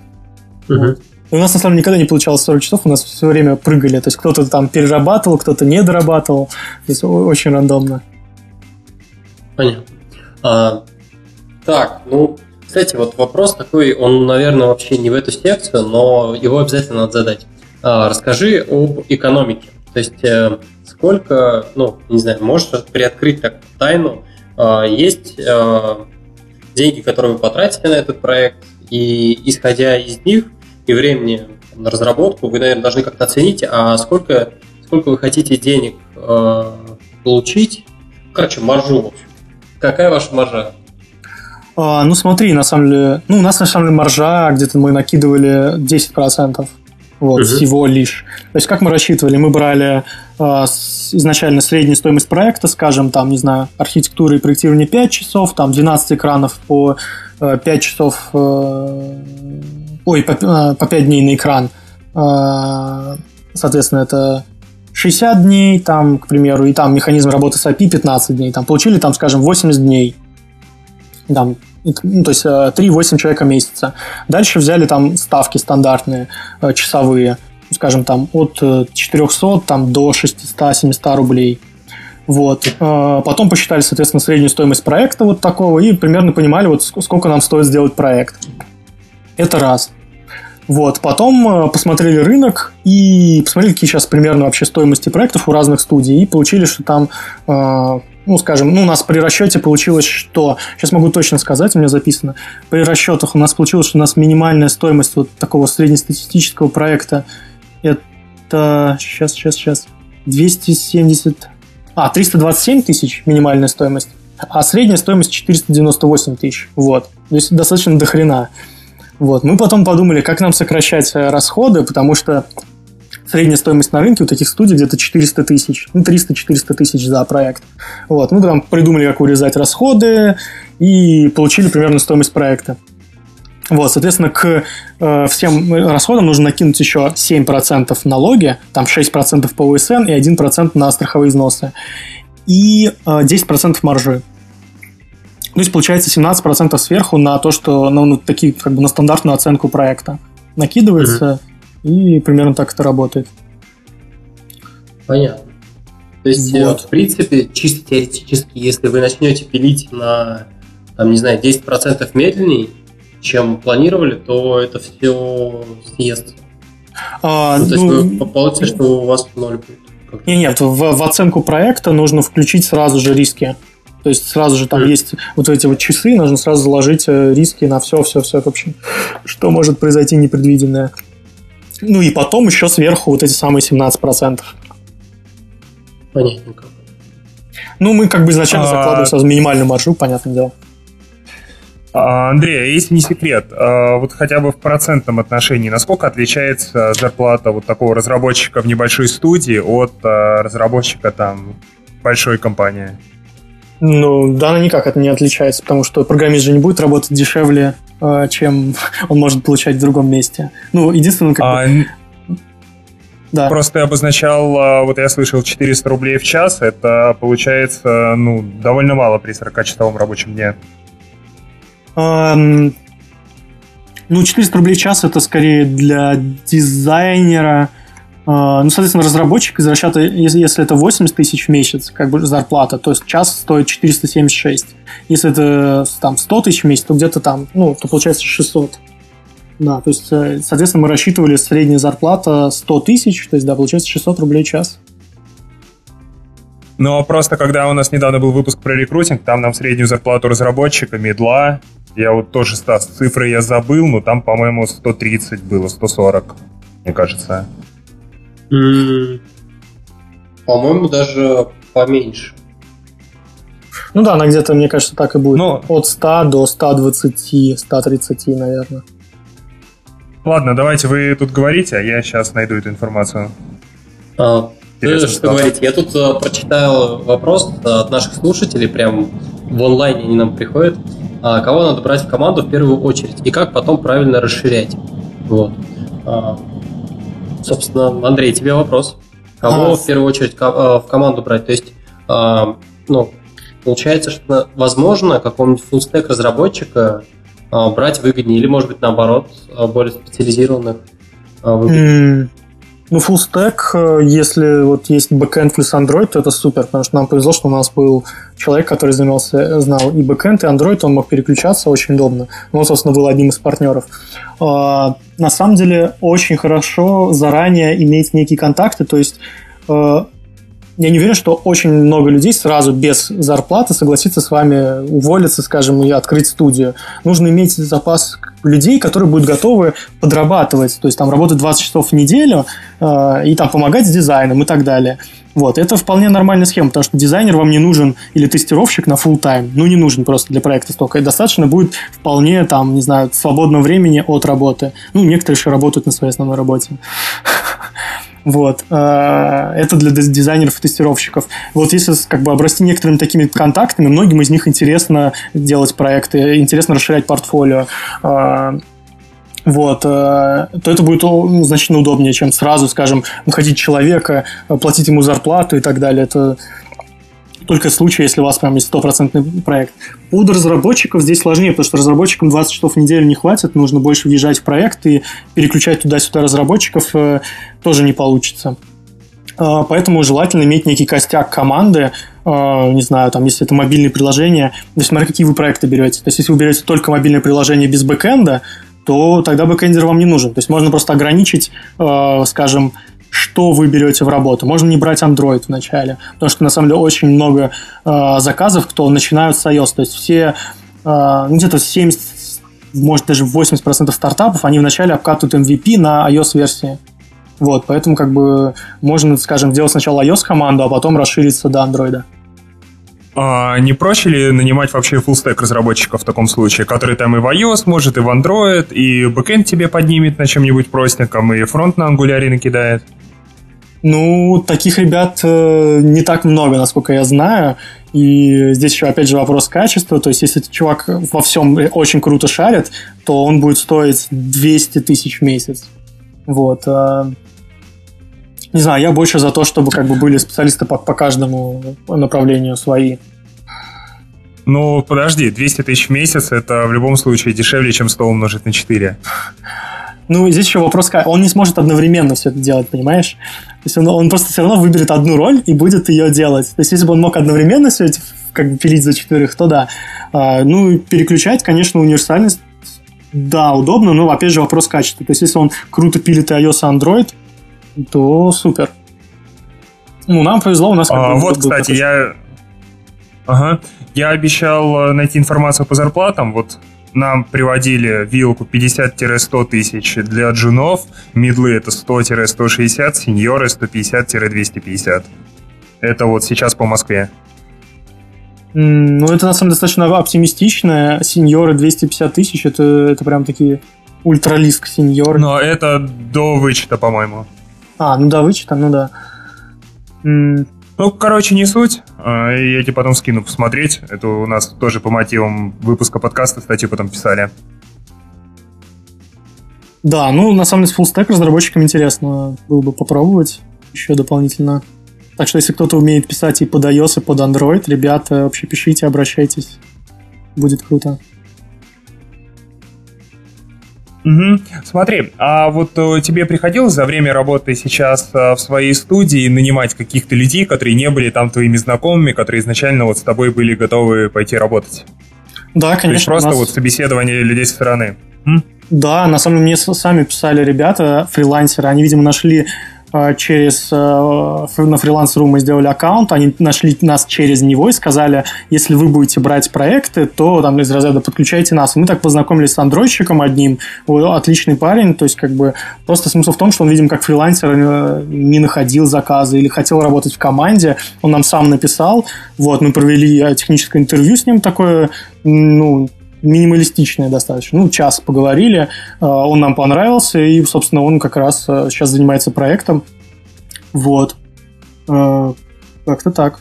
Угу. У нас, на самом деле, никогда не получалось 40 часов, у нас все время прыгали. То есть кто-то там перерабатывал, кто-то не дорабатывал. То есть очень рандомно. Понятно. А, так, ну, кстати, вот вопрос такой, он, наверное, вообще не в эту секцию, но его обязательно надо задать. А, расскажи об экономике. То есть, э, сколько, ну, не знаю, можешь приоткрыть так тайну, а, есть э, деньги, которые вы потратили на этот проект, и исходя из них и времени на разработку, вы, наверное, должны как-то оценить, а сколько, сколько вы хотите денег э, получить, короче, маржу, в общем. Какая ваша маржа? А, ну, смотри, на самом деле, ну, у нас на самом деле маржа, где-то мы накидывали 10%. Вот, угу. всего лишь. То есть, как мы рассчитывали? Мы брали э, изначально среднюю стоимость проекта, скажем, там, не знаю, архитектура и проектирование 5 часов, там 12 экранов по э, 5 часов, э, ой, по, э, по 5 дней на экран. Э, соответственно, это 60 дней, там, к примеру, и там механизм работы с API 15 дней. Там получили, там, скажем, 80 дней. Там, ну, то есть 3-8 э, человека месяца. Дальше взяли там ставки стандартные, э, часовые, скажем, там от 400 э, там, до 600-700 рублей. Вот. Потом посчитали, соответственно, среднюю стоимость проекта вот такого и примерно понимали, вот сколько нам стоит сделать проект. Это раз. Вот, потом посмотрели рынок и посмотрели, какие сейчас примерно вообще стоимости проектов у разных студий, и получили, что там ну, скажем, ну, у нас при расчете получилось, что... Сейчас могу точно сказать, у меня записано. При расчетах у нас получилось, что у нас минимальная стоимость вот такого среднестатистического проекта это... Сейчас, сейчас, сейчас. 270... А, 327 тысяч минимальная стоимость, а средняя стоимость 498 тысяч. Вот. То есть достаточно дохрена. Вот. Мы потом подумали, как нам сокращать э, расходы, потому что средняя стоимость на рынке у таких студий где-то 400 тысяч, ну, 300-400 тысяч за проект. Вот, мы там придумали, как урезать расходы и получили примерно стоимость проекта. Вот, соответственно, к э, всем расходам нужно накинуть еще 7% налоги, там 6% по УСН и 1% на страховые взносы. И э, 10% маржи. То есть получается 17% сверху на то, что ну, на такие, как бы на стандартную оценку проекта накидывается. Mm-hmm. И примерно так это работает. Понятно. То есть, э, вот. в принципе, чисто теоретически, если вы начнете пилить на, там, не знаю, 10% медленнее, чем планировали, то это все съест. А, ну, то есть, ну, вы получите, что у вас ноль будет. Нет, нет, в, в оценку проекта нужно включить сразу же риски. То есть сразу же там mm. есть вот эти вот часы, нужно сразу заложить э, риски на все, все, все вообще, что может произойти непредвиденное. Ну и потом еще сверху вот эти самые 17%. Понятненько. Ну, мы как бы изначально а... закладываем сразу минимальную маржу, понятное дело. А, Андрей, а если не секрет, а, вот хотя бы в процентном отношении, насколько отличается зарплата вот такого разработчика в небольшой студии от разработчика там большой компании? Ну, да, она никак это не отличается, потому что программист же не будет работать дешевле Э, чем он может получать в другом месте. Ну, единственное, как а, бы... Да. Просто я обозначал, а, вот я слышал, 400 рублей в час, это получается, ну, довольно мало при 40-часовом рабочем дне. Um, ну, 400 рублей в час это скорее для дизайнера, ну, соответственно, разработчик из расчета, если это 80 тысяч в месяц, как бы зарплата, то есть час стоит 476. Если это там 100 тысяч в месяц, то где-то там, ну, то получается 600. Да, то есть, э, соответственно, мы рассчитывали средняя зарплата 100 тысяч, то есть, да, получается 600 рублей в час. Но просто когда у нас недавно был выпуск про рекрутинг, там нам среднюю зарплату разработчика, медла, я вот тоже, Стас, цифры я забыл, но там, по-моему, 130 было, 140, мне кажется. По-моему, даже поменьше. Ну да, она где-то, мне кажется, так и будет. Но... От 100 до 120, 130, наверное. Ладно, давайте вы тут говорите, а я сейчас найду эту информацию. А, интересно. Что говорить, я тут uh, прочитал вопрос от наших слушателей, прям в онлайне они нам приходят. А, кого надо брать в команду в первую очередь и как потом правильно расширять. Вот. А, собственно, Андрей, тебе вопрос. Кого а, в первую очередь а, в команду брать? То есть, а, ну, получается, что возможно какого-нибудь фуллстек разработчика а, брать выгоднее, или, может быть, наоборот, а, более специализированных выгоднее? Ну, full stack, э, если вот есть backend плюс Android, то это супер, потому что нам повезло, что у нас был человек, который занимался, знал и backend, и Android, он мог переключаться очень удобно. Ну, он, собственно, был одним из партнеров. На самом деле, очень хорошо заранее иметь некие контакты, то есть э, я не уверен, что очень много людей сразу без зарплаты согласится с вами уволиться, скажем, и открыть студию. Нужно иметь запас людей, которые будут готовы подрабатывать, то есть там работать 20 часов в неделю э, и там помогать с дизайном и так далее. Вот, это вполне нормальная схема, потому что дизайнер вам не нужен или тестировщик на full time, ну не нужен просто для проекта столько. И достаточно будет вполне там, не знаю, свободного времени от работы. Ну, некоторые еще работают на своей основной работе. Вот. Э, это для дизайнеров и тестировщиков. Вот если как бы обрасти некоторыми такими контактами, многим из них интересно делать проекты, интересно расширять портфолио э, вот, э, то это будет ну, значительно удобнее, чем сразу, скажем, находить человека, платить ему зарплату и так далее. Это только случае, если у вас прям есть стопроцентный проект. Поводу разработчиков здесь сложнее, потому что разработчикам 20 часов в неделю не хватит, нужно больше въезжать в проект и переключать туда-сюда разработчиков э, тоже не получится. Э, поэтому желательно иметь некий костяк команды, э, не знаю, там, если это мобильные приложения, то смотря какие вы проекты берете. То есть, если вы берете только мобильное приложение без бэкэнда, то тогда бэкэндер вам не нужен. То есть, можно просто ограничить, скажем, что вы берете в работу. Можно не брать Android вначале, потому что на самом деле очень много э, заказов, кто начинают с iOS. То есть все, э, ну, где-то 70, может даже 80% стартапов, они вначале обкатывают MVP на iOS-версии. Вот, поэтому как бы можно, скажем, сделать сначала iOS-команду, а потом расшириться до Android. А не проще ли нанимать вообще full-stack разработчиков в таком случае, который там и в iOS может, и в Android, и бэкэнд тебе поднимет на чем-нибудь простеньком, и фронт на ангуляре накидает? Ну, таких ребят э, не так много, насколько я знаю. И здесь еще, опять же, вопрос качества. То есть, если чувак во всем очень круто шарит, то он будет стоить 200 тысяч в месяц. Вот. Э, не знаю, я больше за то, чтобы как бы были специалисты по, по каждому направлению свои. Ну, подожди, 200 тысяч в месяц это в любом случае дешевле, чем 100 умножить на 4. Ну, здесь еще вопрос, он не сможет одновременно все это делать, понимаешь? То есть он, он просто все равно выберет одну роль и будет ее делать. То есть если бы он мог одновременно все это как бы пилить за четверых, то да. А, ну, переключать, конечно, универсальность, да, удобно, но опять же вопрос качества. То есть если он круто пилит iOS и Android, то супер. Ну, нам повезло, у нас... А, вот, кстати, я... Ага. Я обещал э, найти информацию по зарплатам. Вот нам приводили вилку 50-100 тысяч для джунов, мидлы это 100-160, сеньоры 150-250. Это вот сейчас по Москве. Ну, это на самом деле достаточно оптимистично. Сеньоры 250 тысяч, это, это прям такие ультралиск сеньоры. Но это до вычета, по-моему. А, ну до вычета, ну да. Ну, короче, не суть. А, я тебе потом скину посмотреть. Это у нас тоже по мотивам выпуска подкаста статью потом писали. Да, ну, на самом деле, stack разработчикам интересно было бы попробовать еще дополнительно. Так что, если кто-то умеет писать и под iOS, и под Android, ребята, вообще пишите, обращайтесь. Будет круто. Угу. Смотри, а вот э, тебе приходилось за время работы сейчас э, в своей студии нанимать каких-то людей, которые не были там твоими знакомыми, которые изначально вот с тобой были готовы пойти работать? Да, конечно. То есть просто нас... вот собеседование людей со стороны. М? Да, на самом деле мне сами писали ребята, фрилансеры, они, видимо, нашли через э, на фриланс.ру мы сделали аккаунт, они нашли нас через него и сказали, если вы будете брать проекты, то там из разряда подключайте нас. Мы так познакомились с андроидчиком одним, отличный парень, то есть как бы просто смысл в том, что он, видим, как фрилансер э, не находил заказы или хотел работать в команде, он нам сам написал, вот, мы провели техническое интервью с ним такое, ну, минималистичная достаточно. Ну, час поговорили, э, он нам понравился, и, собственно, он как раз сейчас э, занимается проектом. Вот. Э, как-то так.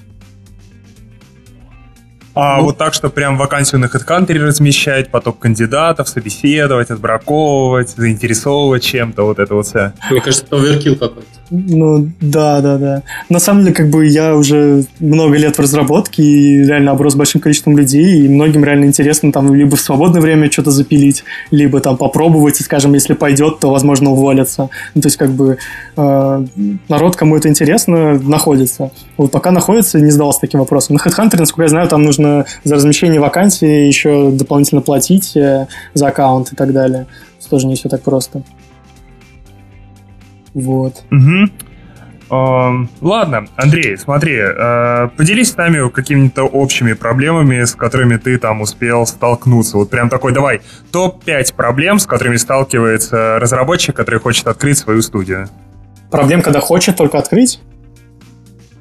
А ну, вот так, что прям вакансию на HeadHunter размещать, поток кандидатов, собеседовать, отбраковывать, заинтересовывать чем-то, вот это вот все. Мне кажется, это оверкил какой-то. Ну, да, да, да. На самом деле, как бы я уже много лет в разработке и реально оброс большим количеством людей, и многим реально интересно там либо в свободное время что-то запилить, либо там попробовать, и, скажем, если пойдет, то, возможно, уволятся. Ну, то есть, как бы э, народ, кому это интересно, находится. Вот пока находится, не задался таким вопросом. На HeadHunter, насколько я знаю, там нужно за размещение вакансии еще дополнительно платить э, за аккаунт и так далее. Тоже не все так просто. Вот. Угу. Ладно, Андрей, смотри, uh, поделись с нами какими-то общими проблемами, с которыми ты там успел столкнуться. Вот прям такой, давай, топ-5 проблем, с которыми сталкивается разработчик, который хочет открыть свою студию. Проблем, когда хочет только открыть?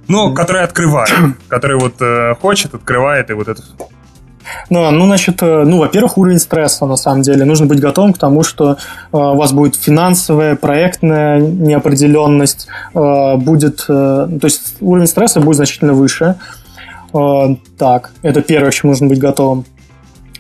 Ну, который открывает, который вот uh, хочет, открывает и вот это ну, ну, значит, э, ну, во-первых, уровень стресса, на самом деле. Нужно быть готовым к тому, что э, у вас будет финансовая, проектная неопределенность, э, будет, э, то есть уровень стресса будет значительно выше. Э, так, это первое, к чему нужно быть готовым.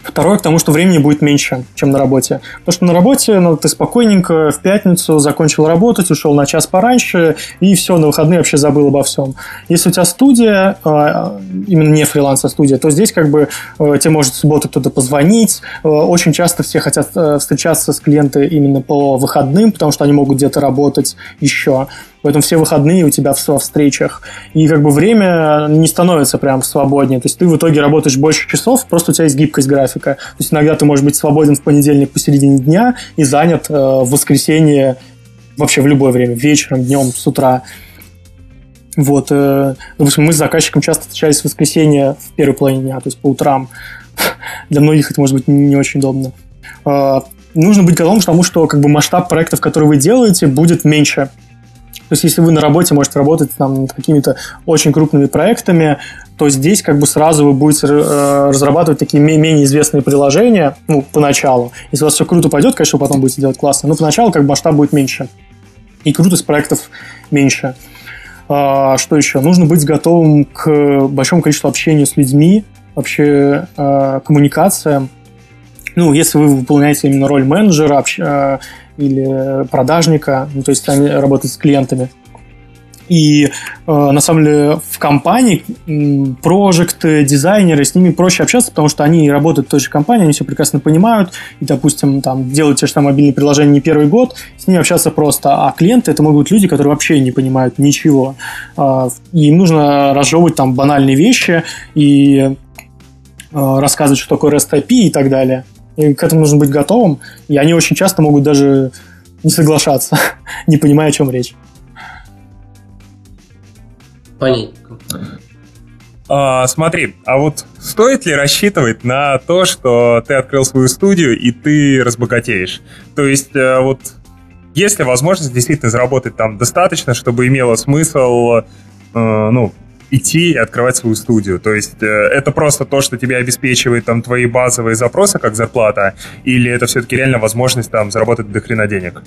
Второе, к тому, что времени будет меньше, чем на работе. Потому что на работе ну, ты спокойненько в пятницу закончил работать, ушел на час пораньше, и все, на выходные вообще забыл обо всем. Если у тебя студия, а, именно не фриланс, а студия, то здесь как бы э, тебе может в субботу кто-то позвонить. Э, очень часто все хотят э, встречаться с клиентами именно по выходным, потому что они могут где-то работать еще. Поэтому все выходные у тебя во встречах. И как бы время не становится прям свободнее. То есть ты в итоге работаешь больше часов, просто у тебя есть гибкость графика. То есть иногда ты можешь быть свободен в понедельник посередине дня и занят э, в воскресенье вообще в любое время, вечером, днем, с утра. Вот, э, допустим, мы с заказчиком часто встречались в воскресенье в первой половине дня, то есть по утрам. Для многих это может быть не очень удобно. Э, нужно быть готовым к тому, что как бы масштаб проектов, которые вы делаете, будет меньше. То есть, если вы на работе можете работать там, над какими-то очень крупными проектами, то здесь как бы сразу вы будете э, разрабатывать такие менее известные приложения, ну, поначалу. Если у вас все круто пойдет, конечно, вы потом будете делать классно, но поначалу как бы масштаб будет меньше. И крутость проектов меньше. А, что еще? Нужно быть готовым к большому количеству общения с людьми, вообще э, коммуникациям. Ну, если вы выполняете именно роль менеджера, э, или продажника, ну, то есть они работают с клиентами. И э, на самом деле в компании проекты, дизайнеры, с ними проще общаться, потому что они работают в той же компании, они все прекрасно понимают, и, допустим, там делают те же там мобильные приложения не первый год, с ними общаться просто. А клиенты это могут быть люди, которые вообще не понимают ничего. Э, им нужно разжевывать там банальные вещи и э, рассказывать, что такое REST API и так далее. И к этому нужно быть готовым. И они очень часто могут даже не соглашаться, не понимая, о чем речь. Понятно. А, смотри, а вот стоит ли рассчитывать на то, что ты открыл свою студию и ты разбогатеешь? То есть, э, вот, есть ли возможность действительно заработать там достаточно, чтобы имело смысл, э, ну, идти и открывать свою студию. То есть э, это просто то, что тебе обеспечивает там твои базовые запросы как зарплата, или это все-таки реально возможность там заработать до хрена денег?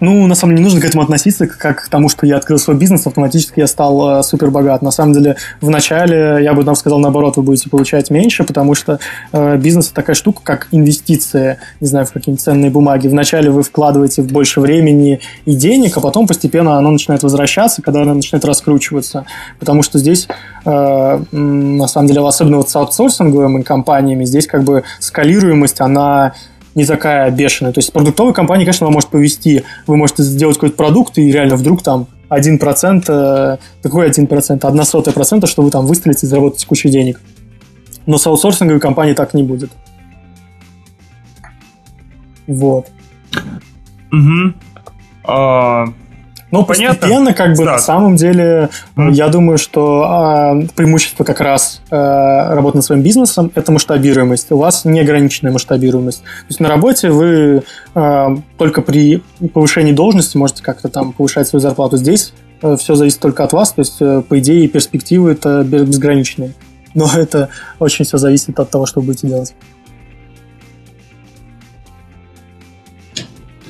Ну, на самом деле, не нужно к этому относиться как к тому, что я открыл свой бизнес, автоматически я стал э, супер богат. На самом деле, в начале, я бы там сказал, наоборот, вы будете получать меньше, потому что э, бизнес это такая штука, как инвестиция, не знаю, в какие-нибудь ценные бумаги. Вначале вы вкладываете в больше времени и денег, а потом постепенно оно начинает возвращаться, когда оно начинает раскручиваться. Потому что здесь, э, на самом деле, особенно вот с аутсорсинговыми компаниями, здесь как бы скалируемость, она не такая бешеная. То есть продуктовой компании, конечно, вам может повести. Вы можете сделать какой-то продукт, и реально вдруг там 1%, э, какой 1%, одна сотая процента, что вы там выстрелите и заработаете кучу денег. Но с аутсорсинговой компанией так не будет. Вот. Угу. А, ну, Понятно? постепенно, как бы, да. на самом деле, mm. я думаю, что а, преимущество как раз а, работы над своим бизнесом – это масштабируемость. У вас неограниченная масштабируемость. То есть на работе вы а, только при повышении должности можете как-то там повышать свою зарплату. Здесь а, все зависит только от вас, то есть, а, по идее, перспективы это безграничные. Но это очень все зависит от того, что вы будете делать.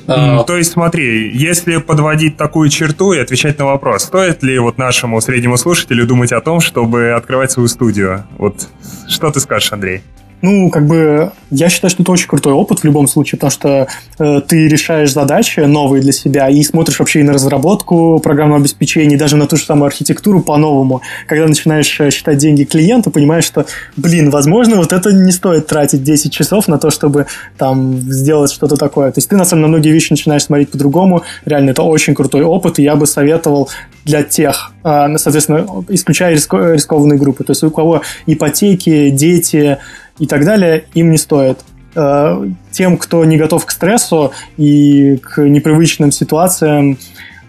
А... То есть смотри, если подводить такую черту и отвечать на вопрос, стоит ли вот нашему среднему слушателю думать о том, чтобы открывать свою студию? Вот что ты скажешь, Андрей? Ну, как бы, я считаю, что это очень крутой опыт в любом случае, потому что э, ты решаешь задачи новые для себя и смотришь вообще и на разработку программного обеспечения, и даже на ту же самую архитектуру по-новому. Когда начинаешь э, считать деньги клиенту, понимаешь, что, блин, возможно, вот это не стоит тратить 10 часов на то, чтобы там сделать что-то такое. То есть ты, на самом деле, на многие вещи начинаешь смотреть по-другому. Реально, это очень крутой опыт, и я бы советовал для тех, э, соответственно, исключая рискованные группы. То есть у кого ипотеки, дети, и так далее, им не стоит. Э, тем, кто не готов к стрессу и к непривычным ситуациям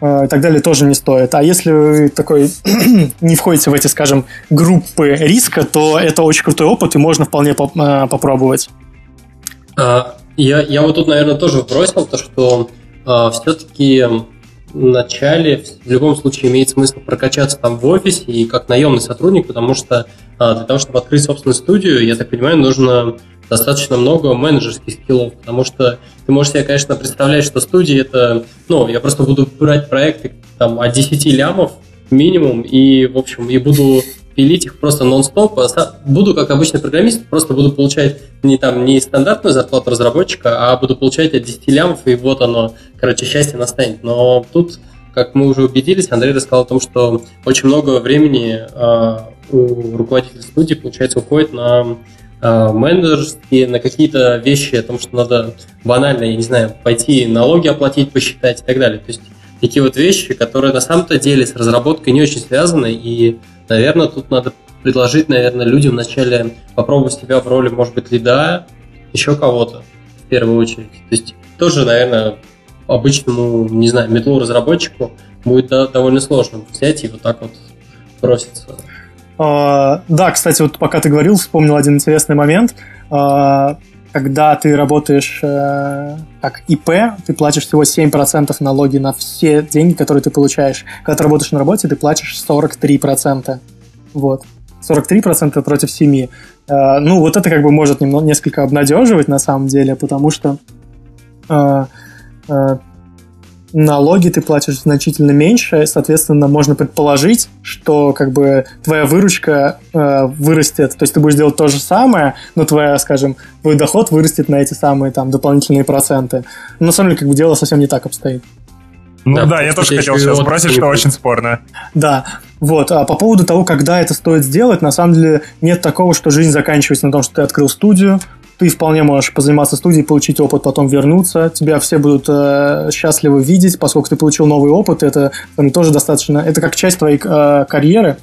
э, и так далее, тоже не стоит. А если вы такой не входите в эти, скажем, группы риска, то это очень крутой опыт, и можно вполне э, попробовать. А, я, я вот тут, наверное, тоже бросил то, что а, все-таки начале в любом случае имеет смысл прокачаться там в офисе и как наемный сотрудник, потому что а, для того, чтобы открыть собственную студию, я так понимаю, нужно достаточно много менеджерских скиллов, потому что ты можешь себе, конечно, представлять, что студия это, ну, я просто буду брать проекты там от 10 лямов минимум, и, в общем, и буду пилить их просто нон-стоп. А буду, как обычный программист, просто буду получать не там не стандартную зарплату разработчика, а буду получать от 10 лямов, и вот оно, короче, счастье настанет. Но тут, как мы уже убедились, Андрей рассказал о том, что очень много времени э, у руководителя студии, получается, уходит на э, менеджерские, на какие-то вещи о том, что надо банально, я не знаю, пойти налоги оплатить, посчитать и так далее. То есть такие вот вещи, которые на самом-то деле с разработкой не очень связаны, и Наверное, тут надо предложить, наверное, людям вначале попробовать себя в роли, может быть, лида, еще кого-то в первую очередь. То есть тоже, наверное, обычному, не знаю, метлу разработчику будет довольно сложно взять и вот так вот броситься. А, да, кстати, вот пока ты говорил, вспомнил один интересный момент. А, когда ты работаешь э, как ИП, ты платишь всего 7% налоги на все деньги, которые ты получаешь. Когда ты работаешь на работе, ты платишь 43%. Вот. 43% против 7%. Э, ну, вот это как бы может немного, несколько обнадеживать на самом деле, потому что э, э, налоги ты платишь значительно меньше, соответственно, можно предположить, что как бы твоя выручка э, вырастет, то есть ты будешь делать то же самое, но твоя, скажем, твой доход вырастет на эти самые там дополнительные проценты. Но на самом деле как бы дело совсем не так обстоит. Ну да, да я тоже хотел сейчас спросить, что очень спорно. Да, вот. А по поводу того, когда это стоит сделать, на самом деле нет такого, что жизнь заканчивается на том, что ты открыл студию, ты вполне можешь позаниматься студией, получить опыт, потом вернуться. Тебя все будут э, счастливы видеть, поскольку ты получил новый опыт. Это там, тоже достаточно... Это как часть твоей э, карьеры.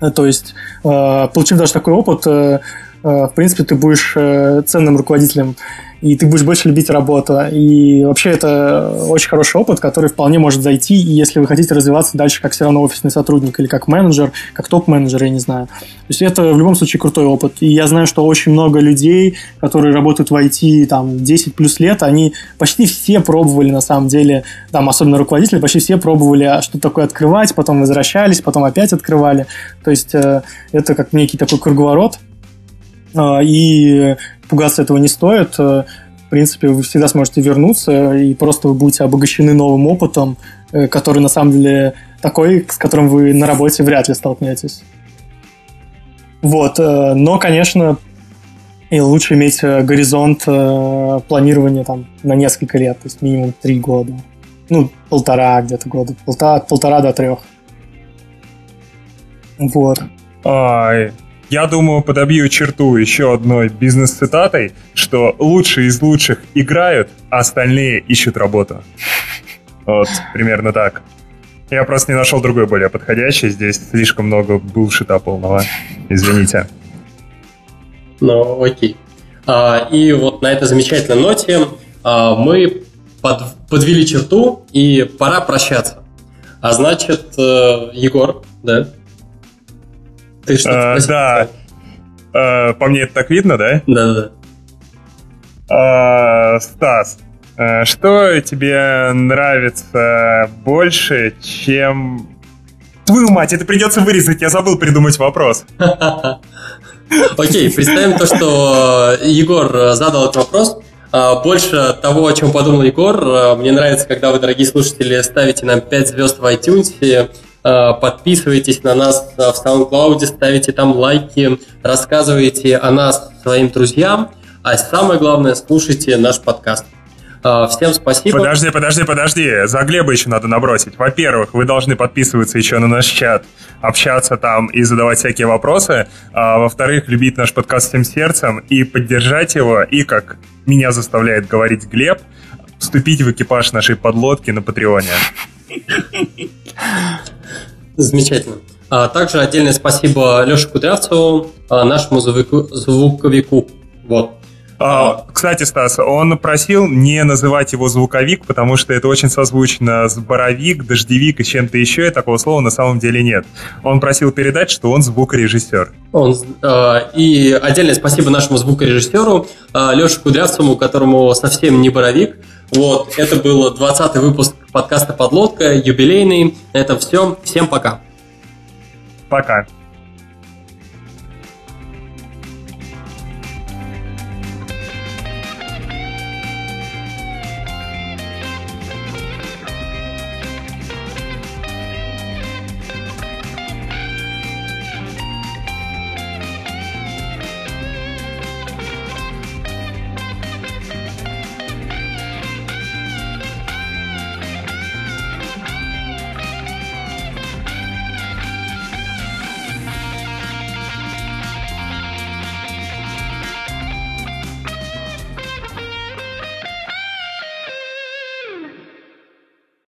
Э, то есть, э, получив даже такой опыт, э, э, в принципе, ты будешь э, ценным руководителем и ты будешь больше любить работу. И вообще это очень хороший опыт, который вполне может зайти, и если вы хотите развиваться дальше как все равно офисный сотрудник или как менеджер, как топ-менеджер, я не знаю. То есть это в любом случае крутой опыт. И я знаю, что очень много людей, которые работают в IT там 10 плюс лет, они почти все пробовали на самом деле, там особенно руководители, почти все пробовали а, что-то такое открывать, потом возвращались, потом опять открывали. То есть э, это как некий такой круговорот. А, и пугаться этого не стоит. Э, в принципе, вы всегда сможете вернуться, и просто вы будете обогащены новым опытом, э, который на самом деле такой, с которым вы на работе вряд ли столкнетесь. Вот, э, но, конечно, и лучше иметь горизонт планирования там на несколько лет, то есть минимум три года. Ну, полтора где-то года, полтора, полтора до трех. Вот. Ай, я думаю, подобью черту еще одной бизнес-цитатой, что лучшие из лучших играют, а остальные ищут работу. Вот, примерно так. Я просто не нашел другой более подходящий. Здесь слишком много булшита полного. Извините. Ну, окей. А, и вот на этой замечательной ноте а, мы под, подвели черту, и пора прощаться. А значит, э, Егор, да? Ты что а, Да. А, по мне это так видно, да? Да-да-да. А, Стас, а, что тебе нравится больше, чем... Твою мать, это придется вырезать, я забыл придумать вопрос. Окей, представим то, что Егор задал этот вопрос. Больше того, о чем подумал Егор, мне нравится, когда вы, дорогие слушатели, ставите нам 5 звезд в iTunes, подписывайтесь на нас в SoundCloud, ставите там лайки, рассказывайте о нас своим друзьям, а самое главное, слушайте наш подкаст. Всем спасибо. Подожди, подожди, подожди. За Глеба еще надо набросить. Во-первых, вы должны подписываться еще на наш чат, общаться там и задавать всякие вопросы. А, во-вторых, любить наш подкаст всем сердцем и поддержать его. И, как меня заставляет говорить Глеб, вступить в экипаж нашей подлодки на Патреоне. Замечательно. А также отдельное спасибо Леше Кудрявцеву, а, нашему звуковику. Вот. А, кстати, Стас, он просил не называть его звуковик, потому что это очень созвучно с боровик, дождевик и чем-то еще, и такого слова на самом деле нет. Он просил передать, что он звукорежиссер. Он, э, и отдельное спасибо нашему звукорежиссеру э, Леше Кудрявцеву, которому совсем не боровик. Вот, это был 20 выпуск подкаста «Подлодка», юбилейный. Это все. Всем пока. Пока.